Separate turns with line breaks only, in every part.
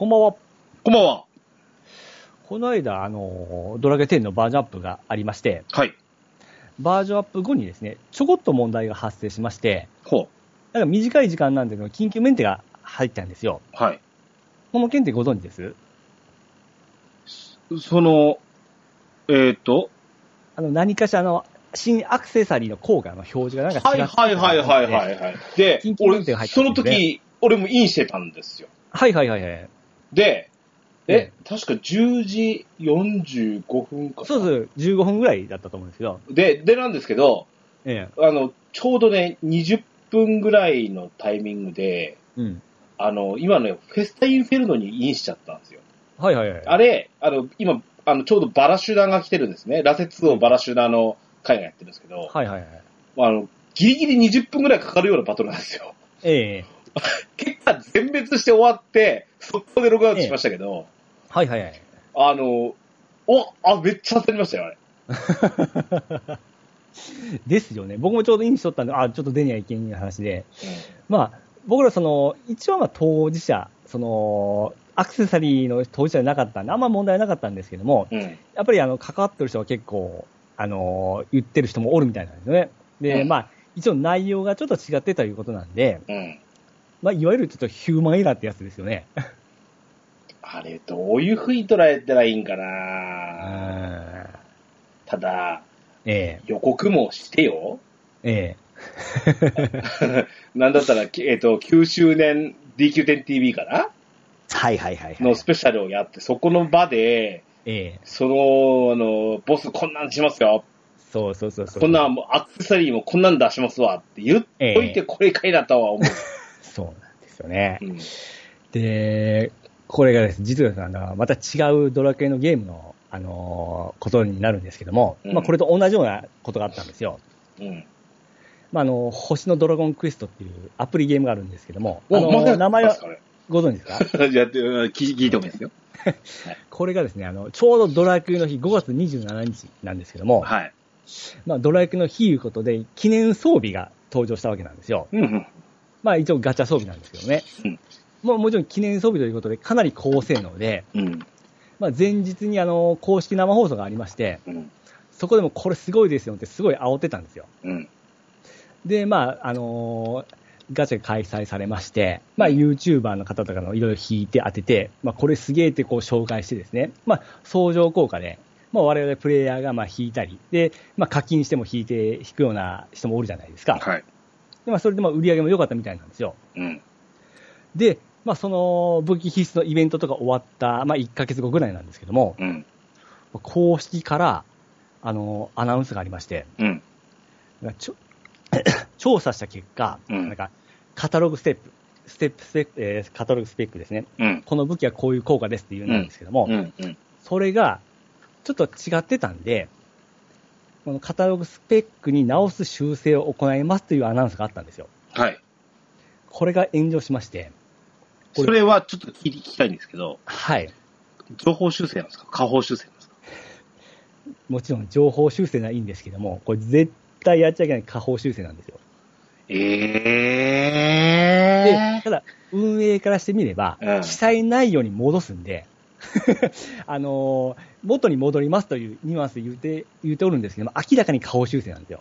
こんばんは。
こんばんは。
この間、あの、ドラゲ10のバージョンアップがありまして、
はい。
バージョンアップ後にですね、ちょこっと問題が発生しまして、
ほ
なんか短い時間なんでの緊急メンテが入ったんですよ。
う。はい。
この件ってご存知です？
その、えっ、と、
あの、何かしらの新アクセサリーの効果の表示がなんか
はい
違って
はいはいはいはいはい。で
緊、急メ
俺
ンテが入っ、た
その時、俺もインしてたんですよ。
はいはいはいはい。
で、え、
え
確か10時45分かな。
そうそう、15分ぐらいだったと思うんですけど、
で、でなんですけど、
え
あの、ちょうどね、20分ぐらいのタイミングで、
え。うん。
あの、今のフェスタインフェルノにインしちゃったんですよ。
はいはいはい。
あれ、あの、今、あの、ちょうどバラシュナが来てるんですね。ラセ2をバラシュナの会がやってるんですけど、
はいはいはい。
あの、ギリギリ20分ぐらいかかるようなバトルなんですよ。
ええ。
結果全滅して終わって、速攻でログアウトしましたけど、
はいはいはい。
あの、お、あ、めっちゃ焦りましたよ、あれ。
ですよね。僕もちょうどインしとったんで、あ、ちょっと出にゃいけん話で、まあ、僕らその、一応まあ当事者、その、アクセサリーの当事者じゃなかったんで、あんま問題なかったんですけども、
うん。
やっぱりあの、関わってる人は結構、あの、言ってる人もおるみたいなんですよね。で、
うん
まあ、一応内容がちょっと違ってということなんで、
うん。
まあ、いわゆるちょっとヒューマンエラーってやつですよね。
あれ、どういう風に捉えたらいいんか
う
なただ、
え
予告もしてよ。
え、え
なんだったら、きえっ、と、9周年 DQ10TV かな？
え。はいはいはい、はい。
のスペシャルをやって、そこの場で、
ええ。
その、あの、ボスこんなんしますよ。
そうそうそうそう。
こんなんもうアクセサリーもこんなん出しますわって言っといてこれかいなとは思
そうなんですよね。
う。うん。
で、これがですね、実はあのまた違うドラクエのゲームの、あのーことになるんですけども、
うん
まあこれと同じようなことがあったんですよ。
うん。
まああの、星のドラゴンクエストっていうアプリゲームがあるんですけども、あの
おまだやって
名前はご存知ですか？
聞いてもいいですよ。
これがですね、あの、ちょうどドラクエの日5月27日なんですけども、
はい。
まあドラクエの日いうことで記念装備が登場したわけなんですよ。
うんうん。
まあ一応ガチャ装備なんですけどね。
うん
もうもちろん記念装備ということでかなり高性能で、
うん。
まあ、前日にあの公式生放送がありまして、
うん。
そこでもこれすごいですよってすごい煽ってたんですよ。
うん。
で、まあ、あのーガチャが開催されまして、まあ、YouTuber の方とかのいろいろ引いて当てて、まあ、これすげえってこう紹介してですね、まあ、相乗効果で、まあ、我々プレイヤーがまあ引いたり、で、まあ、課金しても引いて、引くような人もおるじゃないですか。
はい。
でまあ、それでまあ売り上げも良かったみたいなんですよ。
うん。
で、まあ、その武器必須のイベントとか終わった、まあ、1ヶ月後ぐらいなんですけども、
うん。
公式から、あの、アナウンスがありまして、
うん。
ちょ 調査した結果、
うん
なんか、カタログステップ、ステップスペック、えーカタログスペックですね。
うん。
この武器はこういう効果ですっていうんですけども、
うん。うん。
それが、ちょっと違ってたんで、このカタログスペックに直す修正を行いますというアナウンスがあったんですよ。
はい。
これが炎上しまして、
それはちょっと聞きたいんですけど、
はい。
情報修正なんですか？下方修正なんですか？
もちろん情報修正ならいいんですけども、これ絶対やっちゃいけない下方修正なんですよ。
え
で
え、
ただ、運営からしてみれば、
うん
記載内容に戻すんで、あの元に戻りますというニュアンスで言うて、言うておるんですけど、明らかに顔修正なんですよ。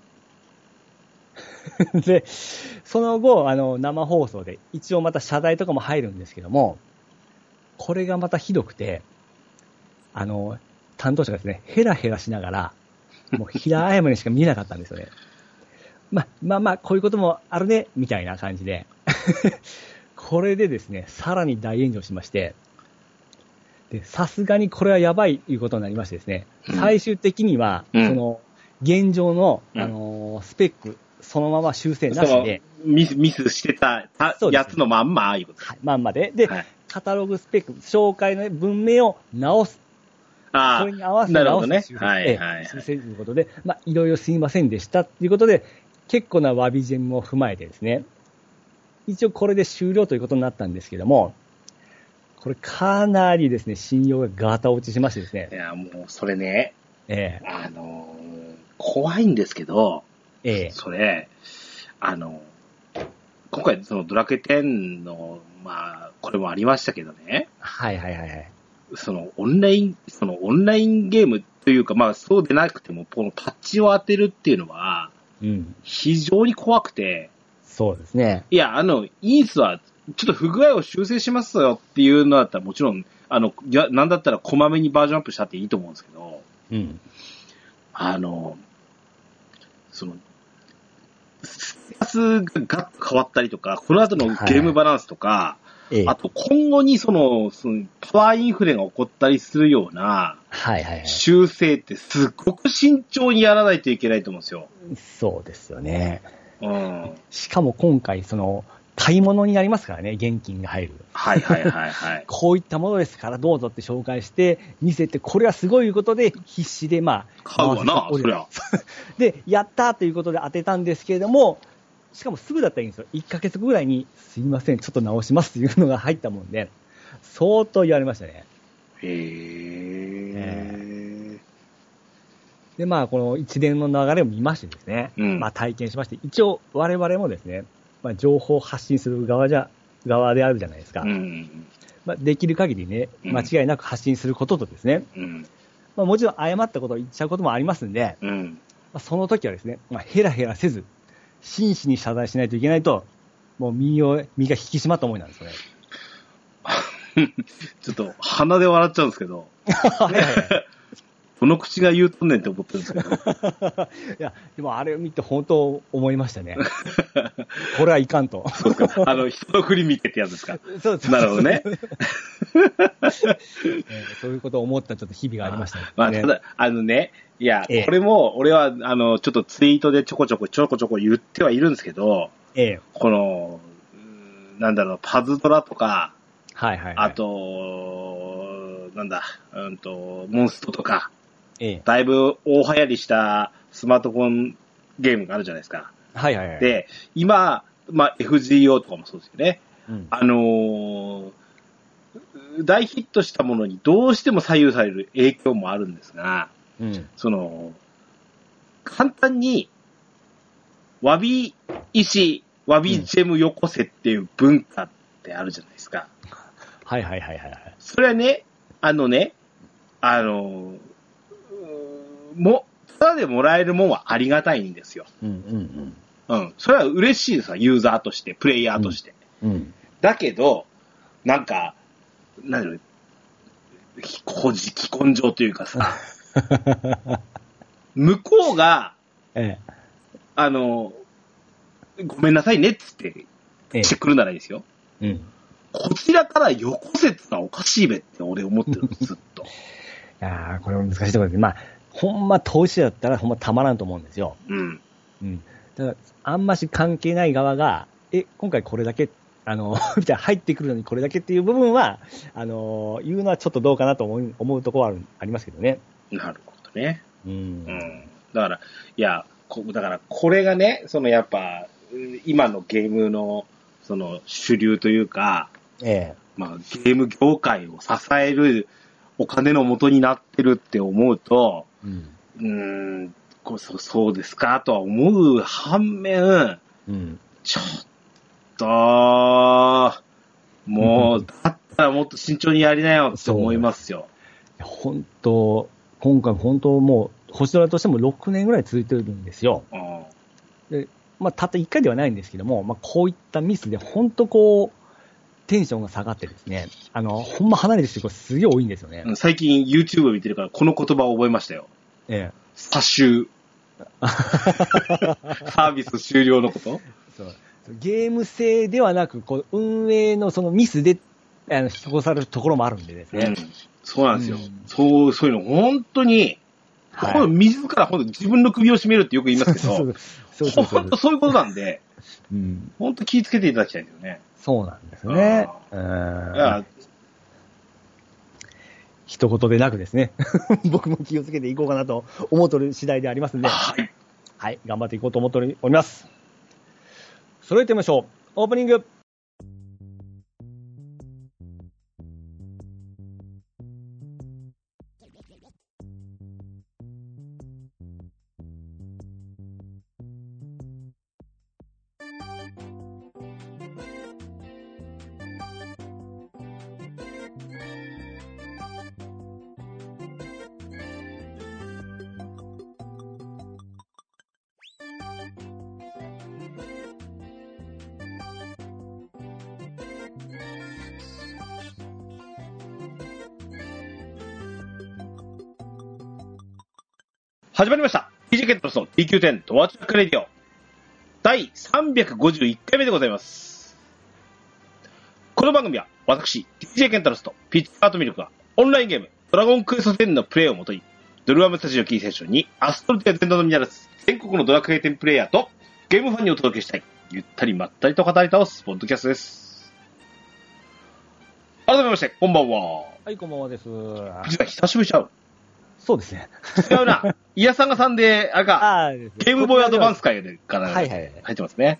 で、その後、あの、生放送で、一応また謝罪とかも入るんですけども、これがまたひどくて、あの、担当者がですね、ヘラヘラしながら、もう平謝りしか見えなかったんですよね。まあまあまあ、こういうこともあるね、みたいな感じで。これでですね、さらに大炎上しまして、で、さすがにこれはやばいということになりましてですね、
うん。
最終的には、
うん。
その、現状の、
うん。
あのースペック、そのまま修正なしで、
ミス、ミスしてたやつのまんま、ああいうこと。
はい、まんまで、で、
はい。
カタログスペック、紹介の文明を直す。
あ
それに合わ
あ、
せて直す
なるほどね。はいはい。
修正ということで、まあ、いろいろすいませんでしたということで、結構な詫び順も踏まえてですね、一応これで終了ということになったんですけども、これかなりですね、信用がガタ落ちしましてですね
い、や、もう、それね、
え
あのー怖いんですけど、
えええ
それ、あの、今回そのドラクエ10の、まあ、これもありましたけどね、
はいはいはいはい。
そのオンライン、そのオンラインゲームというか、まあそうでなくても、このパッチを当てるっていうのは、
うん。
非常に怖くて、
そうですね。
いや、あの、インスは、ちょっと不具合を修正しますよっていうのだったら、もちろん、あの、いや、なんだったらこまめにバージョンアップしたっていいと思うんですけど、
うん。
あの、その、スタスがガッと変わったりとか、この後のゲームバランスとか、
ええ。
あと今後にその、そのパワーインフレが起こったりするような
はいはいはい。
修正ってすっごく慎重にやらないといけないと思うんですよ。
そうですよね。
うん。
しかも今回、その、買い物になりますからね、現金が入る。
はいはいはいはい。
こういったものですからどうぞって紹介して、見せて、これはすごいいうことで、必死で、まあ、
買うわな、そりゃ。
で、やったーということで当てたんですけれども、しかもすぐだったらいいんですよ。1ヶ月後ぐらいに、すいません、ちょっと直しますっていうのが入ったもんで、相当言われましたね。
へえ。
で、まあ、この一連の流れを見ましてですね、
うん
まあ、体験しまして、一応、我々もですね、まあ、情報を発信する側じゃ、側であるじゃないですか。
うん。
まあ、できる限りね、
うん
間違いなく発信することとですね、
うん。
まあ、もちろん誤ったことを言っちゃうこともありますんで、
うん。
まあ、その時はですね、まあ、ヘラヘラせず、真摯に謝罪しないといけないと、もう身を、身が引き締まった思いなんですよね。
ちょっと鼻で笑っちゃうんですけど、
はいはいはい
この口が言うとんねんって思ってるんですけど、
いや、でもあれを見て本当思いましたね。これはいかんと。
そうか。あの、人の振り見てってやつですか。
そうです
なるほどね。
えーそういうことを思ったちょっと日々がありましたね。
まあ、ただ、あのね、いや、
ええ
これも、俺は、あの、ちょっとツイートでちょこちょこちょこちょこ言ってはいるんですけど、
ええ
この、なんだろう、パズドラとか、
はいはい、はい。
あ、と、なんだ、うんと、モンストとか、
ええ
だいぶ大流行りしたスマートフォンゲームがあるじゃないですか。
はいはいはい。
で、今、まあ、FGO とかもそうですよね。
うん、
あのー大ヒットしたものにどうしても左右される影響もあるんですが、
うん。
その、簡単に、わび石、わびジェムよこせっていう文化ってあるじゃないですか。
はいはいはいはいはい。
それはね、あのね、あの、も、ただでもらえるもんはありがたいんですよ。
うんうん
うん。それは嬉しいですわ、ユーザーとして、プレイヤーとして。
うん。うん。
だけど、なんか、なんだろう、きこじ、既根性というかさ、向こうが、
え
あの、ごめんなさいねっつって、
ええ
してくるならいいですよ。
え。うん。い
こちらからよこせってのはおかしいべって俺思ってるずっと。
やーこれも難しいところです。まあ、ほんま投資者だったらほんまたまらんと思うんですよ。
うん。
うん。だから、あんまし関係ない側が、え、今回これだけ、あの、みたいな入ってくるのにこれだけっていう部分は、あの、言うのはちょっとどうかなと思う思うところはあるありますけどね。
なるほどね。
うん。
うん。だから、いや、こだから、これがね、そのやっぱ、うん今のゲームの、その主流というか、
え
まあ、ゲーム業界を支えるお金の元になってるって思うと、
え。うん。
うーん、こうそそうですかとは思う反面、
うん。
ちょっと、もう、だったらもっと慎重にやりなよって思いますよ。
本当、今回本当もう、星空としても6年ぐらい続いてるんですよ。
うん
まあ、たった1回ではないんですけども、まあ、こういったミスで本当こう、テンションが下がってですね、あの、ほんま離れてる人がすげえ多いんですよね。
うん最近 YouTube を見てるからこの言葉を覚えましたよ。
ええ。
差収。サービス終了のこと？
そうゲーム性ではなく、こう、運営のそのミスで、あの、引き越されるところもあるんでですね。
うん。そうなんですよ。
うん
そう、そういうの本当に、
はい
これ自ら本当自分の首を絞めるってよく言いますけど、
そうそうそうそう
本当そういうことなんで、
うん。
本当気をつけていただきたいんですよね。
そうなんですね。一言でなくですね。僕も気をつけていこうかなと思ってる次第でありますんで。
はい。
はい、頑張っていこうと思っております。それでは行ってみましょう。オープニング。
始まりました。DJ ケンタロスの DQ10 ドアチャックレディオ。第351回目でございます。この番組は私、DJ ケンタロスとピッチアートミルクがオンラインゲームドラゴンクエスト10のプレイをもとにドルアムスタジオキーセッションにアストルティア全土のみならず全国のドラクエ10プレイヤーとゲームファンにお届けしたいゆったりまったりと語り倒すポッドキャストです。改めまして、こんばんは。
はい、こんばんはです。
実は久しぶりちゃう。
そうですね。
違うな。イヤさんがさんで、あれか、
ゲ
ゲームボーイアドバンス会でから
はいはいはい
入ってますね。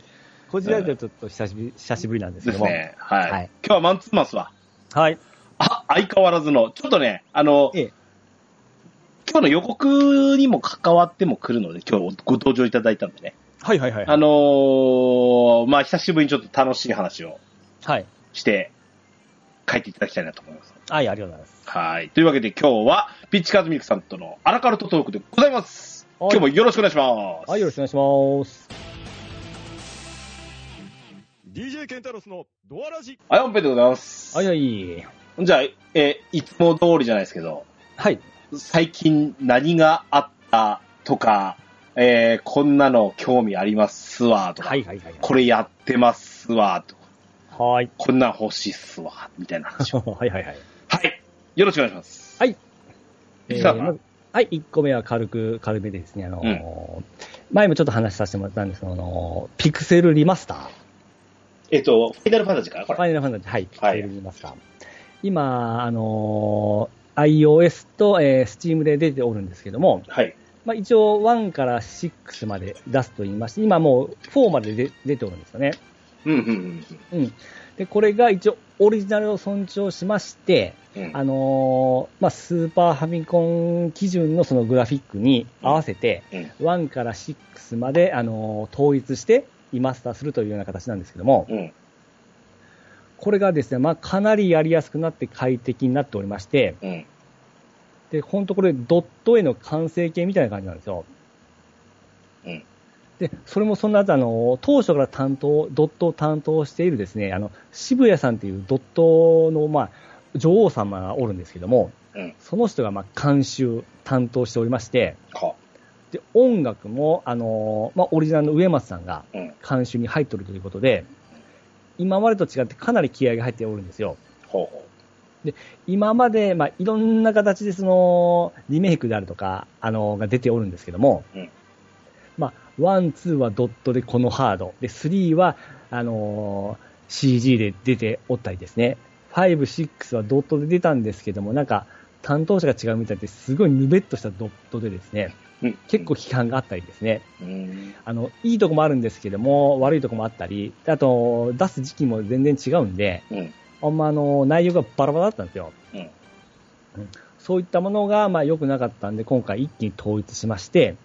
こちらではちょっと久しぶり、久しぶりなんですけども。
ですね。はい。
はい
今日はマンツーマンスは、
はい。
あ、相変わらずの、ちょっとね、あの、
ええ。
今日の予告にも関わっても来るので、今日ご登場いただいたんでね。
はいはいはい。
あのー、まあ、久しぶりにちょっと楽しい話を
はい。
して、帰っていただきたいなと思います。
はい、ありがとうございます。
はい。というわけで今日は、ピッチカーズミルクさんとのアラカルトトークでございます。
はい
今日もよろしくお願いします。
はい、よろしくお願いします。
DJ ケンタロスのドアラジ
はい、本編でございます。
はいはい。
じゃあ、えーいつも通りじゃないですけど、
はい。
最近何があったとか、えーこんなの興味ありますわ、とか、
はいはいはい。
これやってますわ、とか、
はい。
こんなん欲しいっすわ、みたいな話を。
はいはいはい。
はい。よろしくお願いします。
はい。
えー
まずはい、1個目は軽く、軽めでですね、あのー前もちょっと話させてもらったんですけど、あのーピクセルリマスター。
えっと、ファイナルファンタジーかな。
ファイナルファンタジー、はい、ピクセルリマスター。今、あのー iOS と、えー Steam で出ておるんですけども、
はい。
まあ、一応1から6まで出すと言いまして、今もう4まで出出ておるんですよね。
うん、うん、
うん。で、これが一応オリジナルを尊重しまして、
うん。うん
あのーまあ、スーパーファミコン基準のそのグラフィックに合わせて、
うん。
1から6まで、あのー統一してリマスターするというような形なんですけども、
うん。
これがですね、まあ、かなりやりやすくなって快適になっておりまして、
うん。
で、本当これドット絵の完成形みたいな感じなんですよ。
うん。
で、それもそんな、あの、当初から担当、ドットを担当しているですね、あの、渋谷さんっていうドットの、まあ、女王様がおるんですけども、
うん。
その人が、まあ、監修、担当しておりまして、
は。
で、音楽も、あの、まあ、オリジナルの上松さんが
うん。
監修に入っておるということで、今までと違ってかなり気合が入っておるんですよ。
ほうほ
今まで、まあ、いろんな形でその、リメイクであるとか、あの、が出ておるんですけども、
うん
まあ、One、Two はドットでこのハード、で、 Three は、あのー CG で出ておったりですね、ファイブ、シックスはドットで出たんですけども、なんか、担当者が違うみたいで、すごいぬべっとしたドットでですね、
う。うん。
結構批判があったりですね、
うん。
あの、いいとこもあるんですけども、悪いとこもあったり、あと、出す時期も全然違うんで、
うん。
あんまあの、内容がバラバラだったんですよ。
うん
うんそういったものが、まあ、良くなかったんで、今回一気に統一しまして、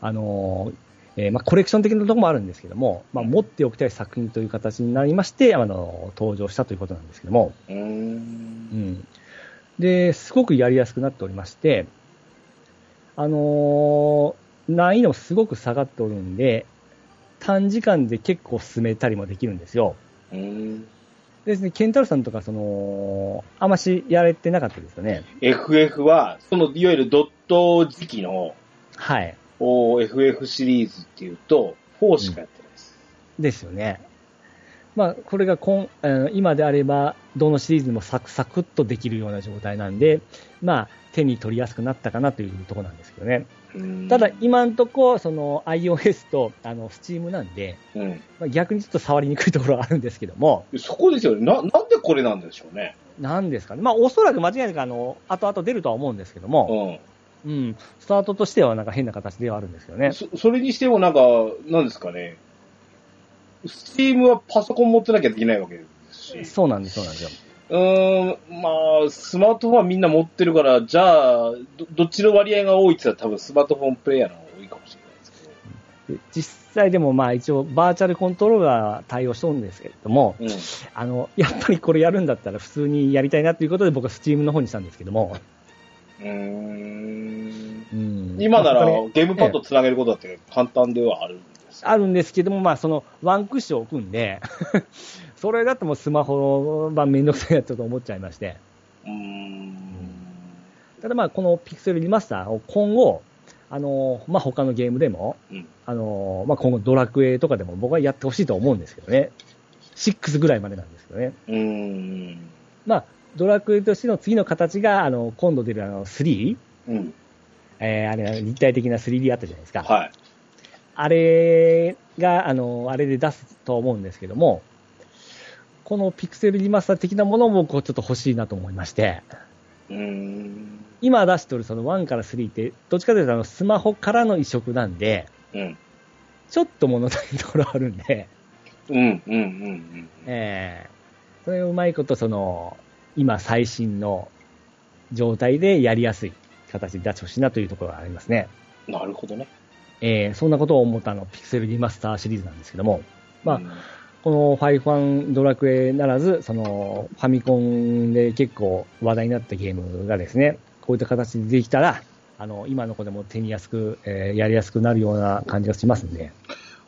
あのーえーまあ、コレクション的なところもあるんですけども、まあ、持っておきたい作品という形になりまして、あの、登場したということなんですけども、
う。
うんん。で、すごくやりやすくなっておりまして、あのー難易度もすごく下がっておるんで、短時間で結構進めたりもできるんですよ。
うん。
でですね、ケンタロウさんとか、その、あましやれてなかったですよね。
FF は、その、いわゆるドット時期の、
はい。
お FF シリーズっていうと、4しかやってないです。
ですよね。まあ、これが今、今であれば、どのシリーズでもサクサクっとできるような状態なんで、まあ、手に取りやすくなったかなというところなんですけどね。
うん
ただ、今んとこ、その、iOS と、あの、Steam なんで、
うん。
まあ、逆にちょっと触りにくいところはあるんですけども、
そこですよね。な、なんでこれなんでしょうね。
なんですかね。まあ、おそらく間違いなく、あの、後々出るとは思うんですけども、
う
うん、スタートとしてはなんか変な形ではあるんですけどね
ん。。そそれにしてもなんか、なんですかね。スチームはパソコン持ってなきゃできないわけですし。
そうなんです、そうなんですよ。
うーん、まあ、スマートフォンはみんな持ってるから、じゃあ、どどっちの割合が多いって言ったら多分スマートフォンプレイヤーの方が多いかもしれないですけど。
で実際でもまあ一応バーチャルコントローラー対応しとるんですけれども、
うん。
あの、やっぱりこれやるんだったら普通にやりたいなということで僕はスチームの方にしたんですけども、
うーん。
うん
今ならゲームパッドつなげることだって簡単ではあるんですよ
あるんですけども、まあそのワンクッション置くんで、それだともうスマホ版めんどくさいなと思っちゃいまして、
うーん。
ただまあこのピクセルリマスターを今後、あの、まあ、他のゲームでも、
うん
あの、まあ、今後ドラクエとかでも僕はやってほしいと思うんですけどね。6ぐらいまでなんですけどね。
うーん。
まあ、ドラクエとしての次の形が、あの、今度出るあの、3?
うん。
えー、あれ、立体的な 3D あったじゃないですか。
はい。
あれが、あの、あれで出すと思うんですけども、このピクセルリマスター的なものもこうちょっと欲しいなと思いまして、
うーん。
今出してるその1から3って、どっちかというとあのスマホからの移植なんで、
うん。
ちょっと物足りないところあるんで、
うん、うん、うん、うん。
えー、それをうまいことその、今最新の状態でやりやすい形で出してほしいなというところがありますね。
なるほどね。
えー、そんなことを思ったあの、ピクセルリマスターシリーズなんですけども、まあ
うん
このファイファンドラクエならず、そのファミコンで結構話題になったゲームがですね、こういった形でできたら、あの、今の子でも手にやすく、えーやりやすくなるような感じがしますんで。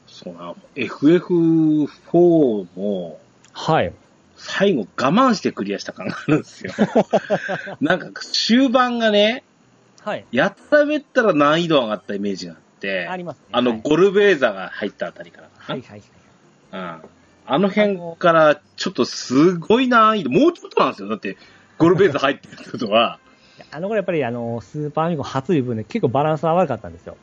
そうな、FF4 も、
はい。
最後我慢してクリアした感があるんですよ。なんか終盤がね、
はい。
やったらめったら難易度上がったイメージがあって、
ありますね。
あの、
はい、
ゴルベーザが入ったあたりからか
はいはいはい。
な。うん。あの辺から、ちょっとすごい難易度、もうちょっとなんですよ。だって、ゴルベーザ入ってるってことは、
あの頃やっぱりあの、スーパーミコン初いう分で結構バランスが悪かったんですよ。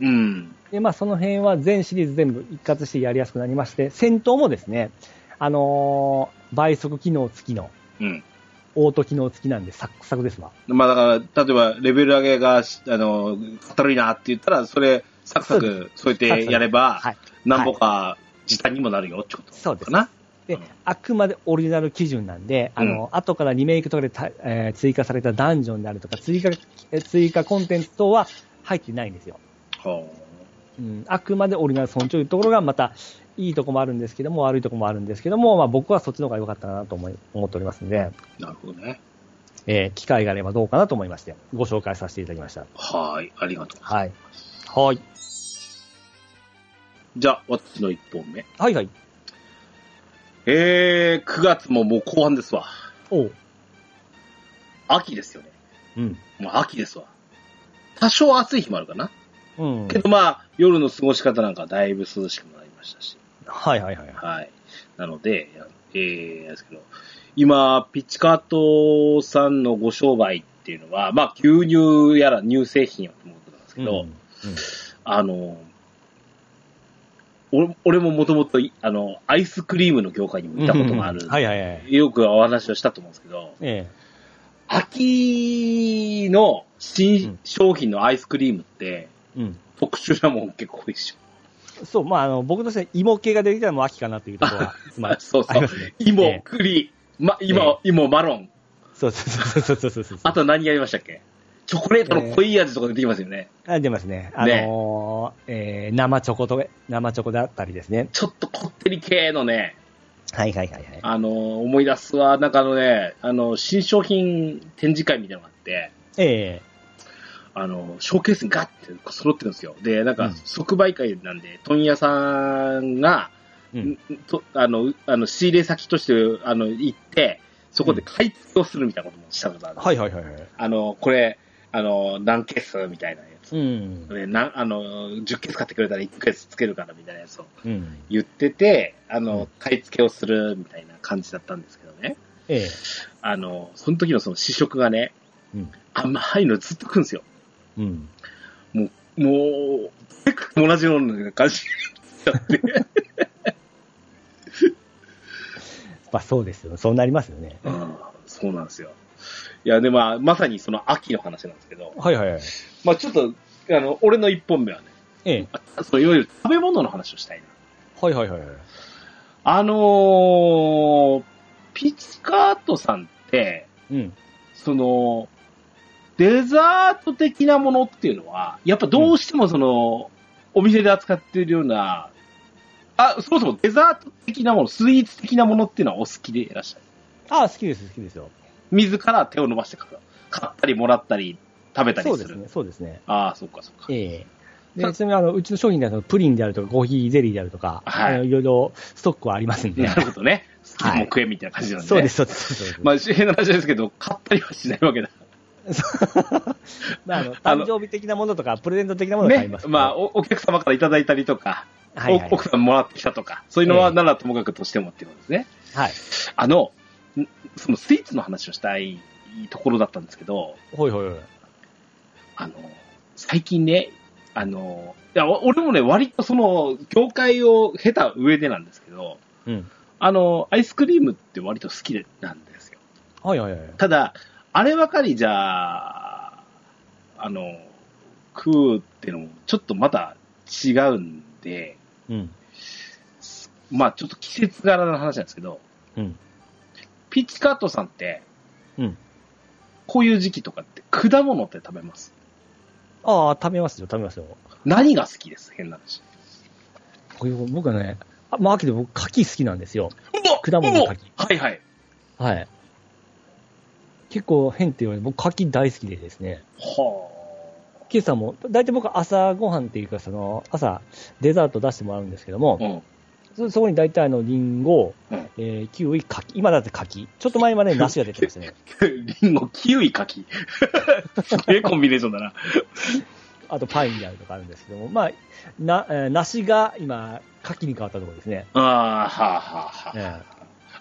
うん。
で、まあその辺は全シリーズ全部一括してやりやすくなりまして、戦闘もですね、あのー倍速機能付きの、
うん。
オート機能付きなんでサックサクですわ。
まあだから、例えば、レベル上げが、しあの、軽いなって言ったら、それ、サクサク、そうやってやれば、
はい。
何歩か時短にもなるよってこと
そうです
かな。
で
うん、
あくまでオリジナル基準なんで、あの、後からリメイクとかでた、えー追加されたダンジョンであるとか、追加、えー追加コンテンツ等は入ってないんですよ。
は
うん、あくまでオリジナル尊重というところがまた、いいとこもあるんですけども、悪いとこもあるんですけども、まあ僕はそっちの方が良かったかなと思い、思っておりますんで、
あなるほどね。
えー機会があればどうかなと思いまして、ご紹介させていただきました。
はい、ありがとう。
はい。はい。
じゃあ、私の1本目。
はいはい。
えー、9月ももう後半ですわ。
おう。
秋ですよね。
うん。
もう秋ですわ。多少暑い日もあるかな。
うん
け。どまあ、夜の過ごし方なんかだいぶ涼しくなりましたし。
はいはいはい。
はい。なので、えー、ですけど、今、ピッチカートさんのご商売っていうのは、まあ、牛乳やら乳製品やと思うことなんですけど、
うん
あの、俺俺ももともと、あの、アイスクリームの業界にもいたことがある。
はいはいはい。
よくお話をしたと思うんですけど、
え
秋の新商品のアイスクリームって、
え。うん。
特殊なもん結構多いでしょ。
そう、まあ、あの、僕としては芋系が出てきたらもう秋かなというところは、まあ、
そうそう
ね。
芋、
ええ
栗、ま、今、
え
芋、マロン。
そうそうそうそうそうそう。
あと何やりましたっけ？チョコレートの濃い味とか出てきますよね。
あ出ますね。あのーえー生チョコと、生チョコだったりですね。
ちょっとこってり系のね、
はいはいはいはい。
あのー思い出すわ。なんかあのね、あの、新商品展示会みたいなのがあって、
え
あの、ショーケースにガッて揃ってるんですよ。で、なんか
うん、
即売会なんで、問屋さんが、
えうん。
とあの、あの、仕入れ先として、あの、行って、そこで買い付けをするみたいなこともしたことある。
はいはいはいはい。
あの、これ、あの、何ケースみたいなやつ。
うん。
でなあの、10ケース買ってくれたら1ケースつけるからみたいなやつを
うん。
言ってて、あの、
うん
買い付けをするみたいな感じだったんですけどね。
ええ。
あの、その時のその試食がね、
うん。
甘いのずっと来るんですよ。
うん。
もう、同じような感じになって。
まあそうですよ。そうなりますよね。
うんそうなんですよ。いや、で、まあ、まさにその秋の話なんですけど、
はいはいはい。
まあちょっと、あの、俺の一本目はね、
ええ。
あそういわゆる食べ物の話をしたいな。
はいはいはいはい。
あのー、ピチカートさんって、
うん。
その、デザート的なものっていうのは、やっぱどうしてもその、お店で扱っているような、あ、そもそもデザート的なもの、スイーツ的なものっていうのはお好きでいらっしゃる。
ああ、好きです好きですよ。
自ら手を伸ばして買ったりもらったり、食べたりする。
そうですね。そうですね。
ああ、そっかそっか。
ええ。で、ちなみにあの、うちの商品であの、プリンであるとか、コーヒーゼリーであるとか、
はい
あのいろいろストックはありますんで。
なるほどね。好き
はい
も食えみたいな感じなんで、ね
そうです、そうです。そうです
まあ、変な話ですけど、買ったりはしないわけだ。
まあ、あの、誕生日的なものとか、プレゼント的なものを買い
ね
ま。すけど。
まあ、おお客様からいただいたりとか、
はいはい
お奥さんもらってきたとか、そういうのは
ええ
ならともかくとしてもっていうことですね。
はい。
あの、んそのスイーツの話をしたいところだったんですけど、
ほいほいほい。
あの、最近ね、あの、いや、お俺もね、割とその、業界を経た上でなんですけど、
うん。
あの、アイスクリームって割と好きなんですよ。
はいはいはい。
ただ、あればかりじゃあ、あの、食うってのもちょっとまた違うんで、
うん。
まあちょっと季節柄の話なんですけど、
うん。
ピッチカートさんって、
うん。
こういう時期とかって果物って食べます？
ああ、食べますよ、食べますよ。
何が好きです？変な話。
僕はね、あまあ、秋で僕、柿好きなんですよ。果物の柿
はいはい。
はい。結構変って言われて、僕、柿大好きでですね。
は
今朝も、大体僕、朝ごはんっていうか、その、朝、デザート出してもらうんですけども
あ。、うん。
そそこに大体あの、リンゴ、
うん
えーキウイ、柿。今だって柿。ちょっと前まで 梨が出てましたね。
リンゴ、キウイ、柿。すげえコンビネーションだな。
あとパインであるとかあるんですけども、まあ、な、えー梨が今、柿に変わったところですね。
ああ、はあ、はあ、はあ。
え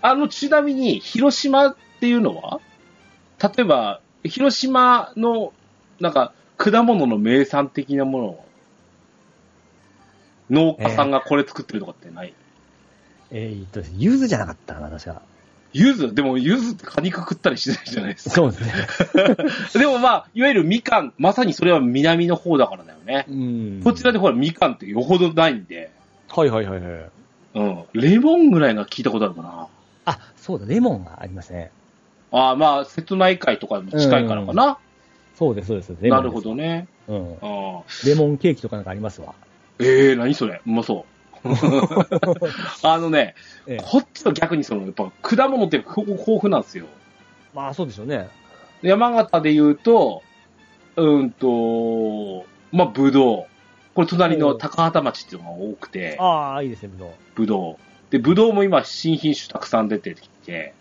あの、ちなみに、広島っていうのは？例えば、広島の、なんか、果物の名産的なものを、農家さんがこれ作ってるとかってない、
えーっと、柚子じゃなかったかな、確か。
柚子でも柚子って果肉食ったりしないじゃないですか。
そうですね。
でもまあ、いわゆるみかん、まさにそれは南の方だからだよね。
うん。
こちらでほら、みかんってよほどないんで、
はいはいはいはい。
うん。レモンぐらいが聞いたことあるかな。
あ、そうだ、レモンがありますね。
ああ、まあ、瀬戸内海とかに近いからかな。
そうです、そうです。
なるほど。ね。
うん。レモンケーキとかなんかありますわ。
ええー、何それうまそう。あのね、
ええ
こっちは逆にその、やっぱ果物って豊富なんですよ。
まあそうでしょうね。
山形で言うと、うんと、まあ、ぶどう。これ隣の高畑町っていうのが多くて、
ああ、いいですね、ぶどう。
ぶどう。で、ぶどうも今新品種たくさん出てきて、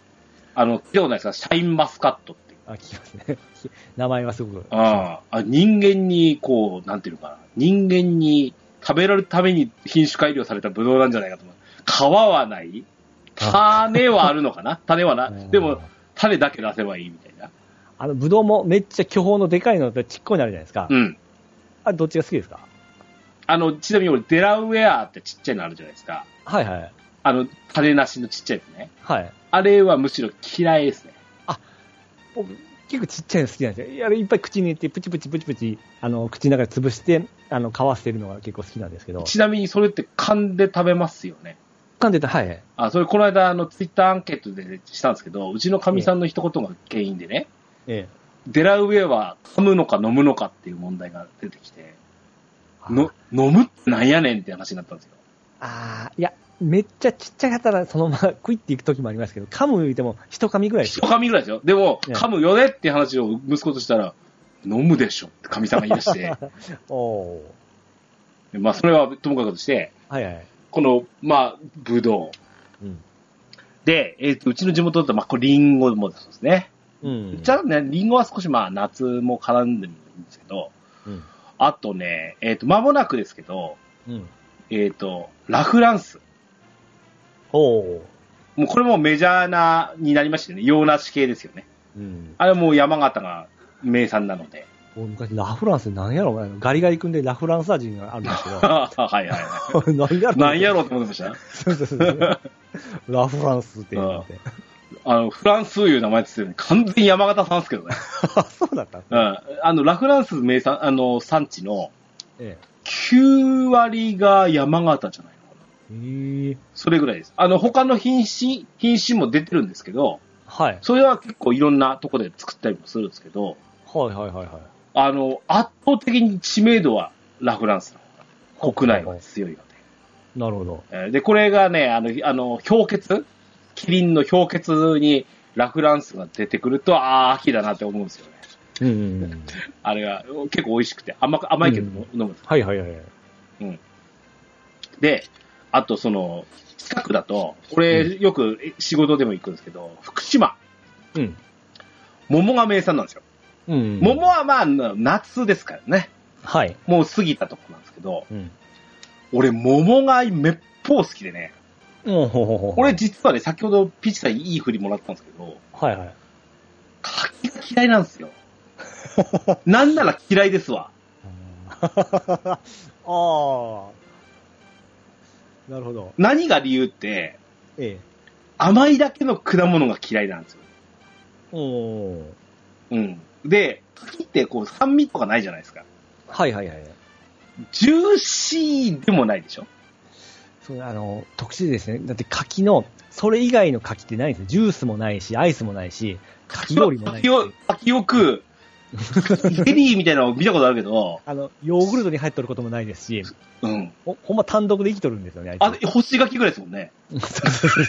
あの、聞いたことないですかシャインマスカットって。
あ、聞きますね。名前はすごく。
ああ、人間に、こう、なんていうのかな。人間に食べられるために品種改良されたブドウなんじゃないかと思う。皮はない種はあるのかな 種はな。でも、種だけ出せばいいみたいな。
あの、ぶどうもめっちゃ巨峰のでかいのとちっこいのあるじゃないですか。
うん。
あれどっちが好きですか？
あの、ちなみに俺、デラウェアってちっちゃいのあるじゃないですか。
はいはい。
あの、種なしのちっちゃいやつね。
はい。
あれはむしろ嫌いですね。
僕、結構ちっちゃいの好きなんですよ。あれいっぱい口に入れて、プチプチプチプチ、あの、口の中で潰して、あの、皮捨てるのが結構好きなんですけど。
ちなみにそれって噛んで食べますよね。
噛んでた、はい。
あ、それこの間、あの、ツイッターアンケートでしたんですけど、うちのかみさんの一言が原因でね、
ええ。
デラウェアは噛むのか飲むのかっていう問題が出てきて、の、飲むってなんやねんって話になったんですよ。
ああ、いや、めっちゃちっちゃかったらそのまま食いっていく時もありますけど、噛む言うても一噛みぐらいです
一
よ。
噛みぐらいですよ。でも、
ね
噛むよねっていう話を息子としたら、飲むでしょってかみさんが言い出して、
おお
まあ、それはともかくとして、
ーはいはい。
この、まあ、ぶどう。
うん。
で、えっ、と、うちの地元だと、まあ、これリンゴもそうですね。
うん。
じゃあね、リンゴは少しまあ、夏も絡んでるんですけど、
うん。
あとね、えっ、と、間もなくですけど、
うん。
えっ、と、ラフランス。
おお
もうこれもメジャーな、になりましてね、洋梨系ですよね。
うん。
あれもう山形が名産なので。
俺昔ラフランスなんやろあのガリガリ君でラフランス味があるんですけど。
はいはいは
何やろ
い。なんやろうと思ってました？
そうそうそう。ラフランスって言って。
あの、フランスいう名前ですよね。完全に山形さんですけどね。
あ、そうだったね
うん。あの、ラフランス名産、あの、産地の
え
9割が山形じゃない？
え。
それぐらいです。あの、他の品種、品種も出てるんですけど、
はい。
それは結構いろんなとこで作ったりもするんですけど、
はいはいはいはい。
あの、圧倒的に知名度はラフランスの国内は強いので。
なるほど。
えーで、これがね、あの、あの、氷結？キリンの氷結にラフランスが出てくると、ああ、秋だなって思うんですよね。
うんうんうん。
あれが結構美味しくて、甘く甘いけど
うんはいはいはい。
で、あとその、近くだと、これよく仕事でも行くんですけど、福島、
うん。
桃が名産なんですよ。
うん。
桃はまあ、夏ですからね。
はい。
もう過ぎたとこなんですけど、
うん。
俺、桃がめっぽう好きでね。
おほほほ。
俺、実はね、先ほどピッチさんいい振りもらったんですけど、
はいはい。
柿が嫌いなんですよ。なんなら嫌いですわ。
ああ。なるほど。
何が理由って、
ええ。
甘いだけの果物が嫌いなんですよ。
おー
うん。で、柿ってこう酸味とかないじゃないですか。
はいはいはい。
ジューシーでもないでしょ？
そう、あの、特殊ですね。だって柿の、それ以外の柿ってないんですよ。ジュースもないし、アイスもないし、柿料理もないし
柿。を、柿を食う、ゼリーみたいなのを見たことあるけど、
あの、ヨーグルトに入っとることもないですし、
うん。
ほほんま単独で生きとるんですよね、
あ
あいつ
干し柿ぐらいですもんね。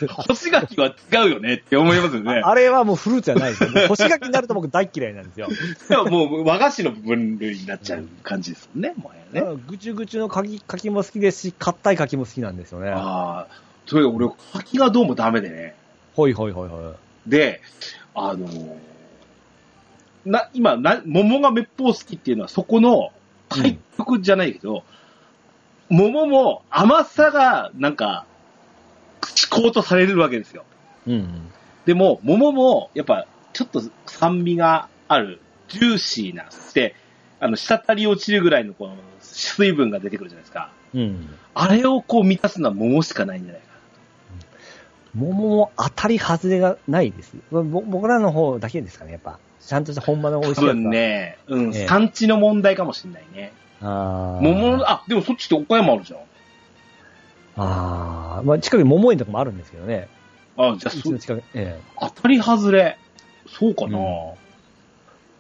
干し柿は違うよねって思いますよね。
あれはもうフルーツじゃないですよ。もう干し柿になると僕大嫌いなんですよ。
でももう和菓子の分類になっちゃう感じですもんね、もはやね。
ぐちゅぐちゅの柿柿も好きですし、硬い柿も好きなんですよね。
ああ、それ俺、柿がどうもダメでね。
ほいほいほいほい。
で、あのーな、今な、桃がめっぽう好きっていうのはそこの対局じゃないけど、桃も甘さがなんか、思考とされるわけですよ。
うん。
でも、桃もやっぱちょっと酸味がある、ジューシーな、そして、あの、滴り落ちるぐらいのこの水分が出てくるじゃないですか。
うん。
あれをこう満たすのは桃しかないんじゃないか
桃も当たり外れがないです。ぼ僕らの方だけですかね、やっぱ。ちゃんとした本場の美味しいやつ。
ね、うん、
ええ
産地の問題かもしれないね。
あー
桃の、あ、でもそっちって岡山あるじゃん。
あーまあ、近くに桃園とかもあるんですけどね。
あ、じゃあそ
う近く、ええ。
当たり外れ。そうかな、
うん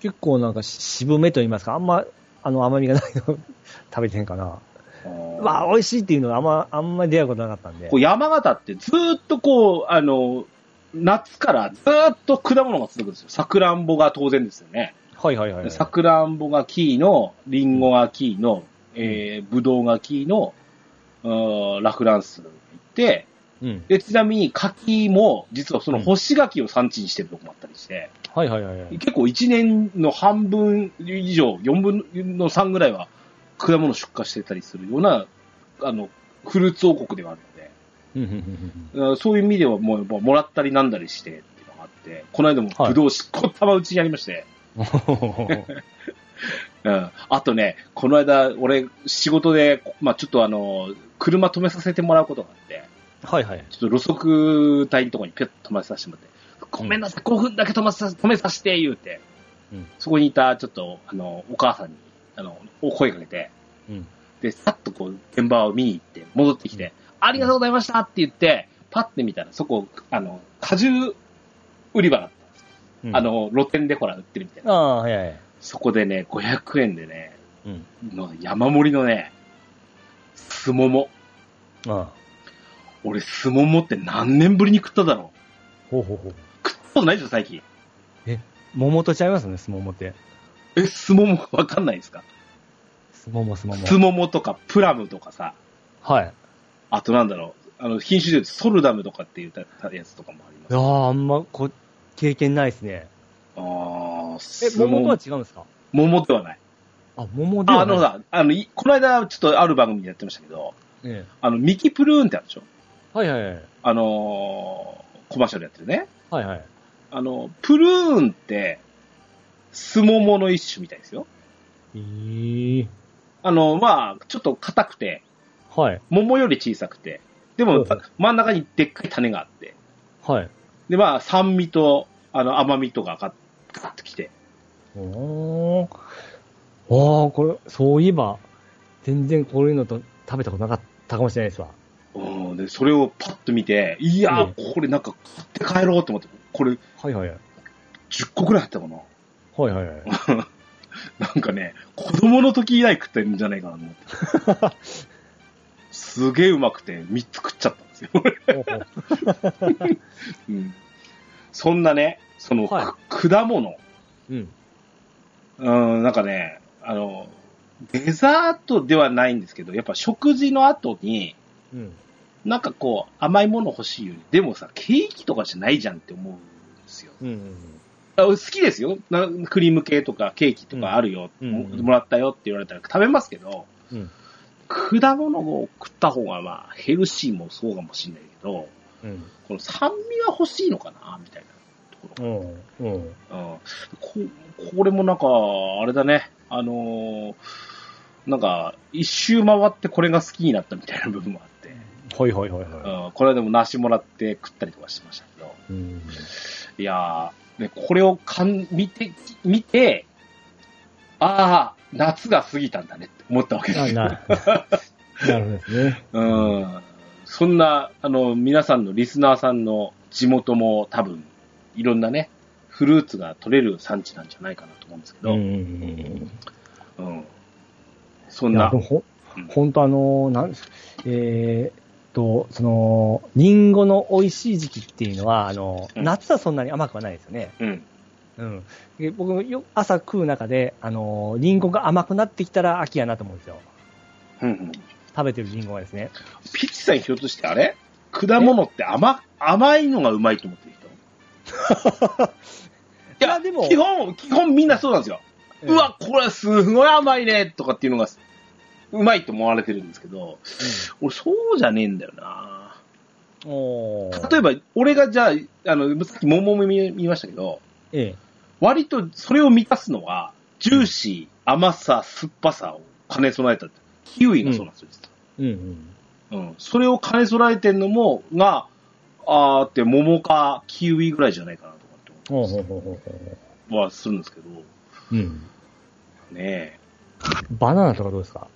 結構なんか渋めと言いますか、あんま、あの甘みがないの 食べてへんかな。まあ、美味しいっていうのはあんま、あんまり出会うことなかったんで
こう。山形ってずーっとこう、あの、夏からずーっと果物が続くんですよ。さくらんぼが当然ですよね。
はいはいはいはい。
さくらんぼがキーの、リンゴがキーの、えー、ぶどうがキーの、うーラフランス行って、
うん。
で、ちなみに柿も、実はその干し柿を産地にしてるとこもあったりして、
はいはいはいはい。
結構1年の半分以上、4分の3ぐらいは果物出荷してたりするような、あの、フルーツ王国ではあるそういう意味ではもうもらったりなんだりしてっていうのがあって、この間も
はい。
ぶどうしっこ玉打ちにありまして、
うん。
うん。あとね、この間、俺、仕事で、まあちょっとあの、車止めさせてもらうことがあって、
はいはい。
ちょっと路側帯のところにピュッと止まさせてもらって、ごめんなさい、5分だけ止めさ止めさせて、言うて、
うん。
そこにいた、ちょっと、あの、お母さんに、あの、お声かけて、
うん。
で、さっとこう、現場を見に行って、戻ってきて、ありがとうございましたって言って、パッて見たら、そこ、あの、果汁売り場だったんです。
うん
あ、の、露店でほら、売ってるみたいな。
ああ、はいはい。
そこでね、500円でね、
うん。
の山盛りのね、すもも。
ああ。
俺、すももって何年ぶりに食っただろう
ほうほうほう。
食ったことないでしょ、最近。
桃とちゃいますね、すももって。
え、すももわかんないですか？
すももすもも。
すももとか、プラムとかさ、
はい。
あとなんだろう、あの、品種で言うとソルダムとかって言ったやつとかもあります。
いやーあんま、こ、経験ないですね。
あー、
え、
す
桃と
も
は違うんですか？
桃ではない。
あ、桃ではない。
ああのさ、あの、いこの間ちょっとある番組でやってましたけど、
え
あの、ミキプルーンってあるでしょ？
え。はいはいはい。
あのーコマーシャルやってるね。
はいはい。
あの、プルーンって、スモモの一種みたいですよ。
えー。
あの、まあ、ちょっと硬くて、
はい。
桃より小さくて、でも真ん中にでっかい種があって、
はい。
で、まあ、酸味と、あの、甘みとかがガッときて、
おー。ああ、これ、そういえば、全然こういうのと食べたことなかったかもしれないですわ。
うん、で、それをパッと見て、いやー、これなんか買って帰ろうと思って、これ
はいはいはい。
10個ぐらいあったかな。
はいはいはい。
なんかね、子供の時以来食ってるんじゃないかなと思って。すげえうまくて、3つ食っちゃったんですよ。
ほう
ん、そんなね、その、
は
く果物、
うん。
うん、なんかね、あの、デザートではないんですけど、やっぱ食事の後に、
うん。
なんかこう、甘いもの欲しいよね。でもさ、ケーキとかじゃないじゃんって思うんですよ。
うんうん
あ好きですよ。なクリーム系とかケーキとかあるよ、
うん
もらったよって言われたら食べますけど、
うん。
果物を食った方がまあヘルシーもそうかもしれないけど、
うん。
この酸味が欲しいのかなみたいなところ。
うん。うん。
うんここれもなんか、あれだね。あのーなんか、一周回ってこれが好きになったみたいな部分もあって、
ほいほいほいほい。
うん、これでも梨もらって食ったりとかしてましたけど、
うん。
いやー、ね、これをかん見て、見て、ああ、夏が過ぎたんだねって思ったわけですよ。
あななるほどですね。
うん。そんな、あの、皆さんのリスナーさんの地元も多分、いろんなね、フルーツが取れる産地なんじゃないかなと思うんですけど、
うんうんうん。
うん。そんな
ほ
うん
本当あの、なんですえーっと、その、リンゴの美味しい時期っていうのは、あの、
うん
夏はそんなに甘くはないですよね。
うん。
うん。で僕よ、朝食う中で、あの、リンゴが甘くなってきたら秋やなと思うんですよ。
うんうん。
食べてるリンゴがですね。
ピッチさんひょっとしてあれ？果物って甘、甘いのがうまいと思ってる人？いや、
でも
基本、基本みんなそうなんですよ。うわ、これすごい甘いねとかっていうのが、うまいと思われてるんですけど、俺そうじゃねえんだよな例えば、俺がじゃあ、あの、さっき桃も見見ましたけど、
ええ。
割とそれを満たすのは、ジューシー、甘さ、酸っぱさを兼ね備えた。キウイがそうなんですよ、
うんうん。
うん。それを兼ね備えてんのも、が、あーって桃かキウイぐらいじゃないかなとかって
ほうほうほうほうほ
思はするんですけど、
う。うん。
ねえ。
バナナとかどうですか？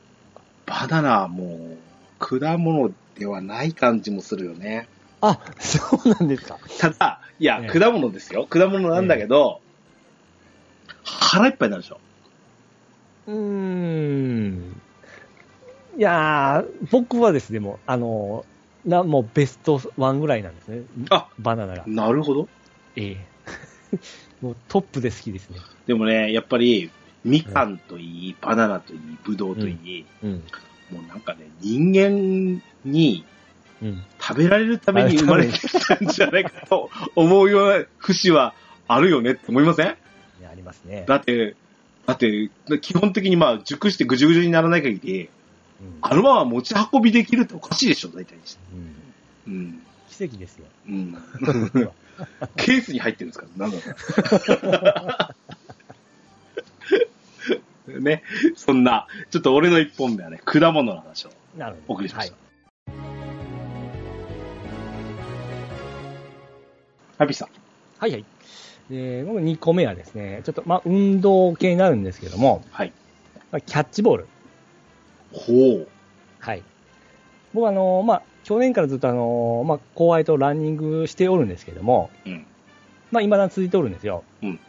バナナはもう、果物ではない感じもするよね。
あ、そうなんですか。
ただ、いや、
ええ
果物ですよ。果物なんだけど、腹いっぱいになるでしょ。
うーん。いやー、僕はですね、もう、あの、な、もうベスト1ぐらいなんですね。
あ
バナナが。
なるほど。
ええ。もうトップで好きですね。
でもね、やっぱり、みかんといい、バナナといい、ぶどうといい、
うん。
もうなんかね、人間に
うん。
食べられるために生まれてきたんじゃないかと思うような節はあるよねって思いません？
ありますね。
だって、だって、基本的にまあ、熟してぐじゅぐじゅにならない限り、
うん
あのまま持ち運びできるっておかしいでしょ、大体にして。
うん
うん。
奇跡ですよ。
うん。ケースに入ってるんですから、なんだろうね。そんな、ちょっと俺の一本目はね、果物の話を。お送りしました。ハピさん。
はい。はいはい。で、僕2個目はですね、ちょっと、まあ、運動系になるんですけども、
はい。
まあキャッチボール。
ほう。
はい。僕あの、まあ、去年からずっとあの、まあ、後輩とランニングしておるんですけども、
うん。
まあ、未だに続いておるんですよ。
うん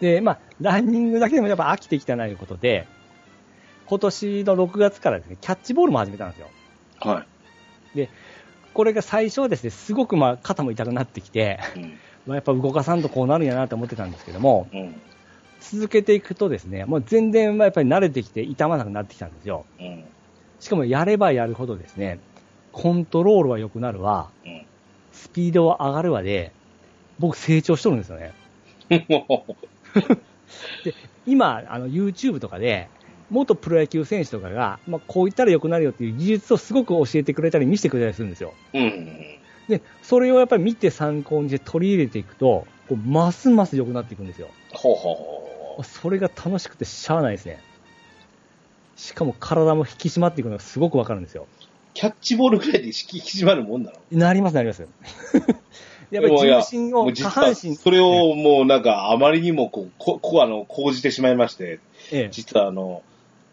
で、まあ、ランニングだけでもやっぱ飽きてきたなということで、今年の6月からですね、キャッチボールも始めたんですよ。
は
これが最初はですね、すごくまあ、肩も痛くなってきて、
い。うん。
まあ、やっぱ動かさんとこうなるんやなと思ってたんですけども、
うん。
続けていくとですね、もう全然まあやっぱり慣れてきて痛まなくなってきたんですよ。
うん。
しかもやればやるほどですね、コントロールは良くなるわ、
うん。
スピードは上がるわで、僕成長しとるんですよね。今、あの YouTube とかで、元プロ野球選手とかが、まあ、こう言ったら良くなるよっていう技術をすごく教えてくれたり見せてくれたりするんですよ。
うん。
で、それをやっぱり見て参考にして取り入れていくと、こうますます良くなっていくんですよ。
ほうほうほう。
それが楽しくてしゃあないですね。しかも体も引き締まっていくのがすごくわかるんですよ。
キャッチボールぐらいで引き締まるもんだろ。
なります、なります。やっぱり重心を、下半身、
それをもうなんかあまりにもこう、こ、こあの、講じてしまいまして、
ええ、
実はあの、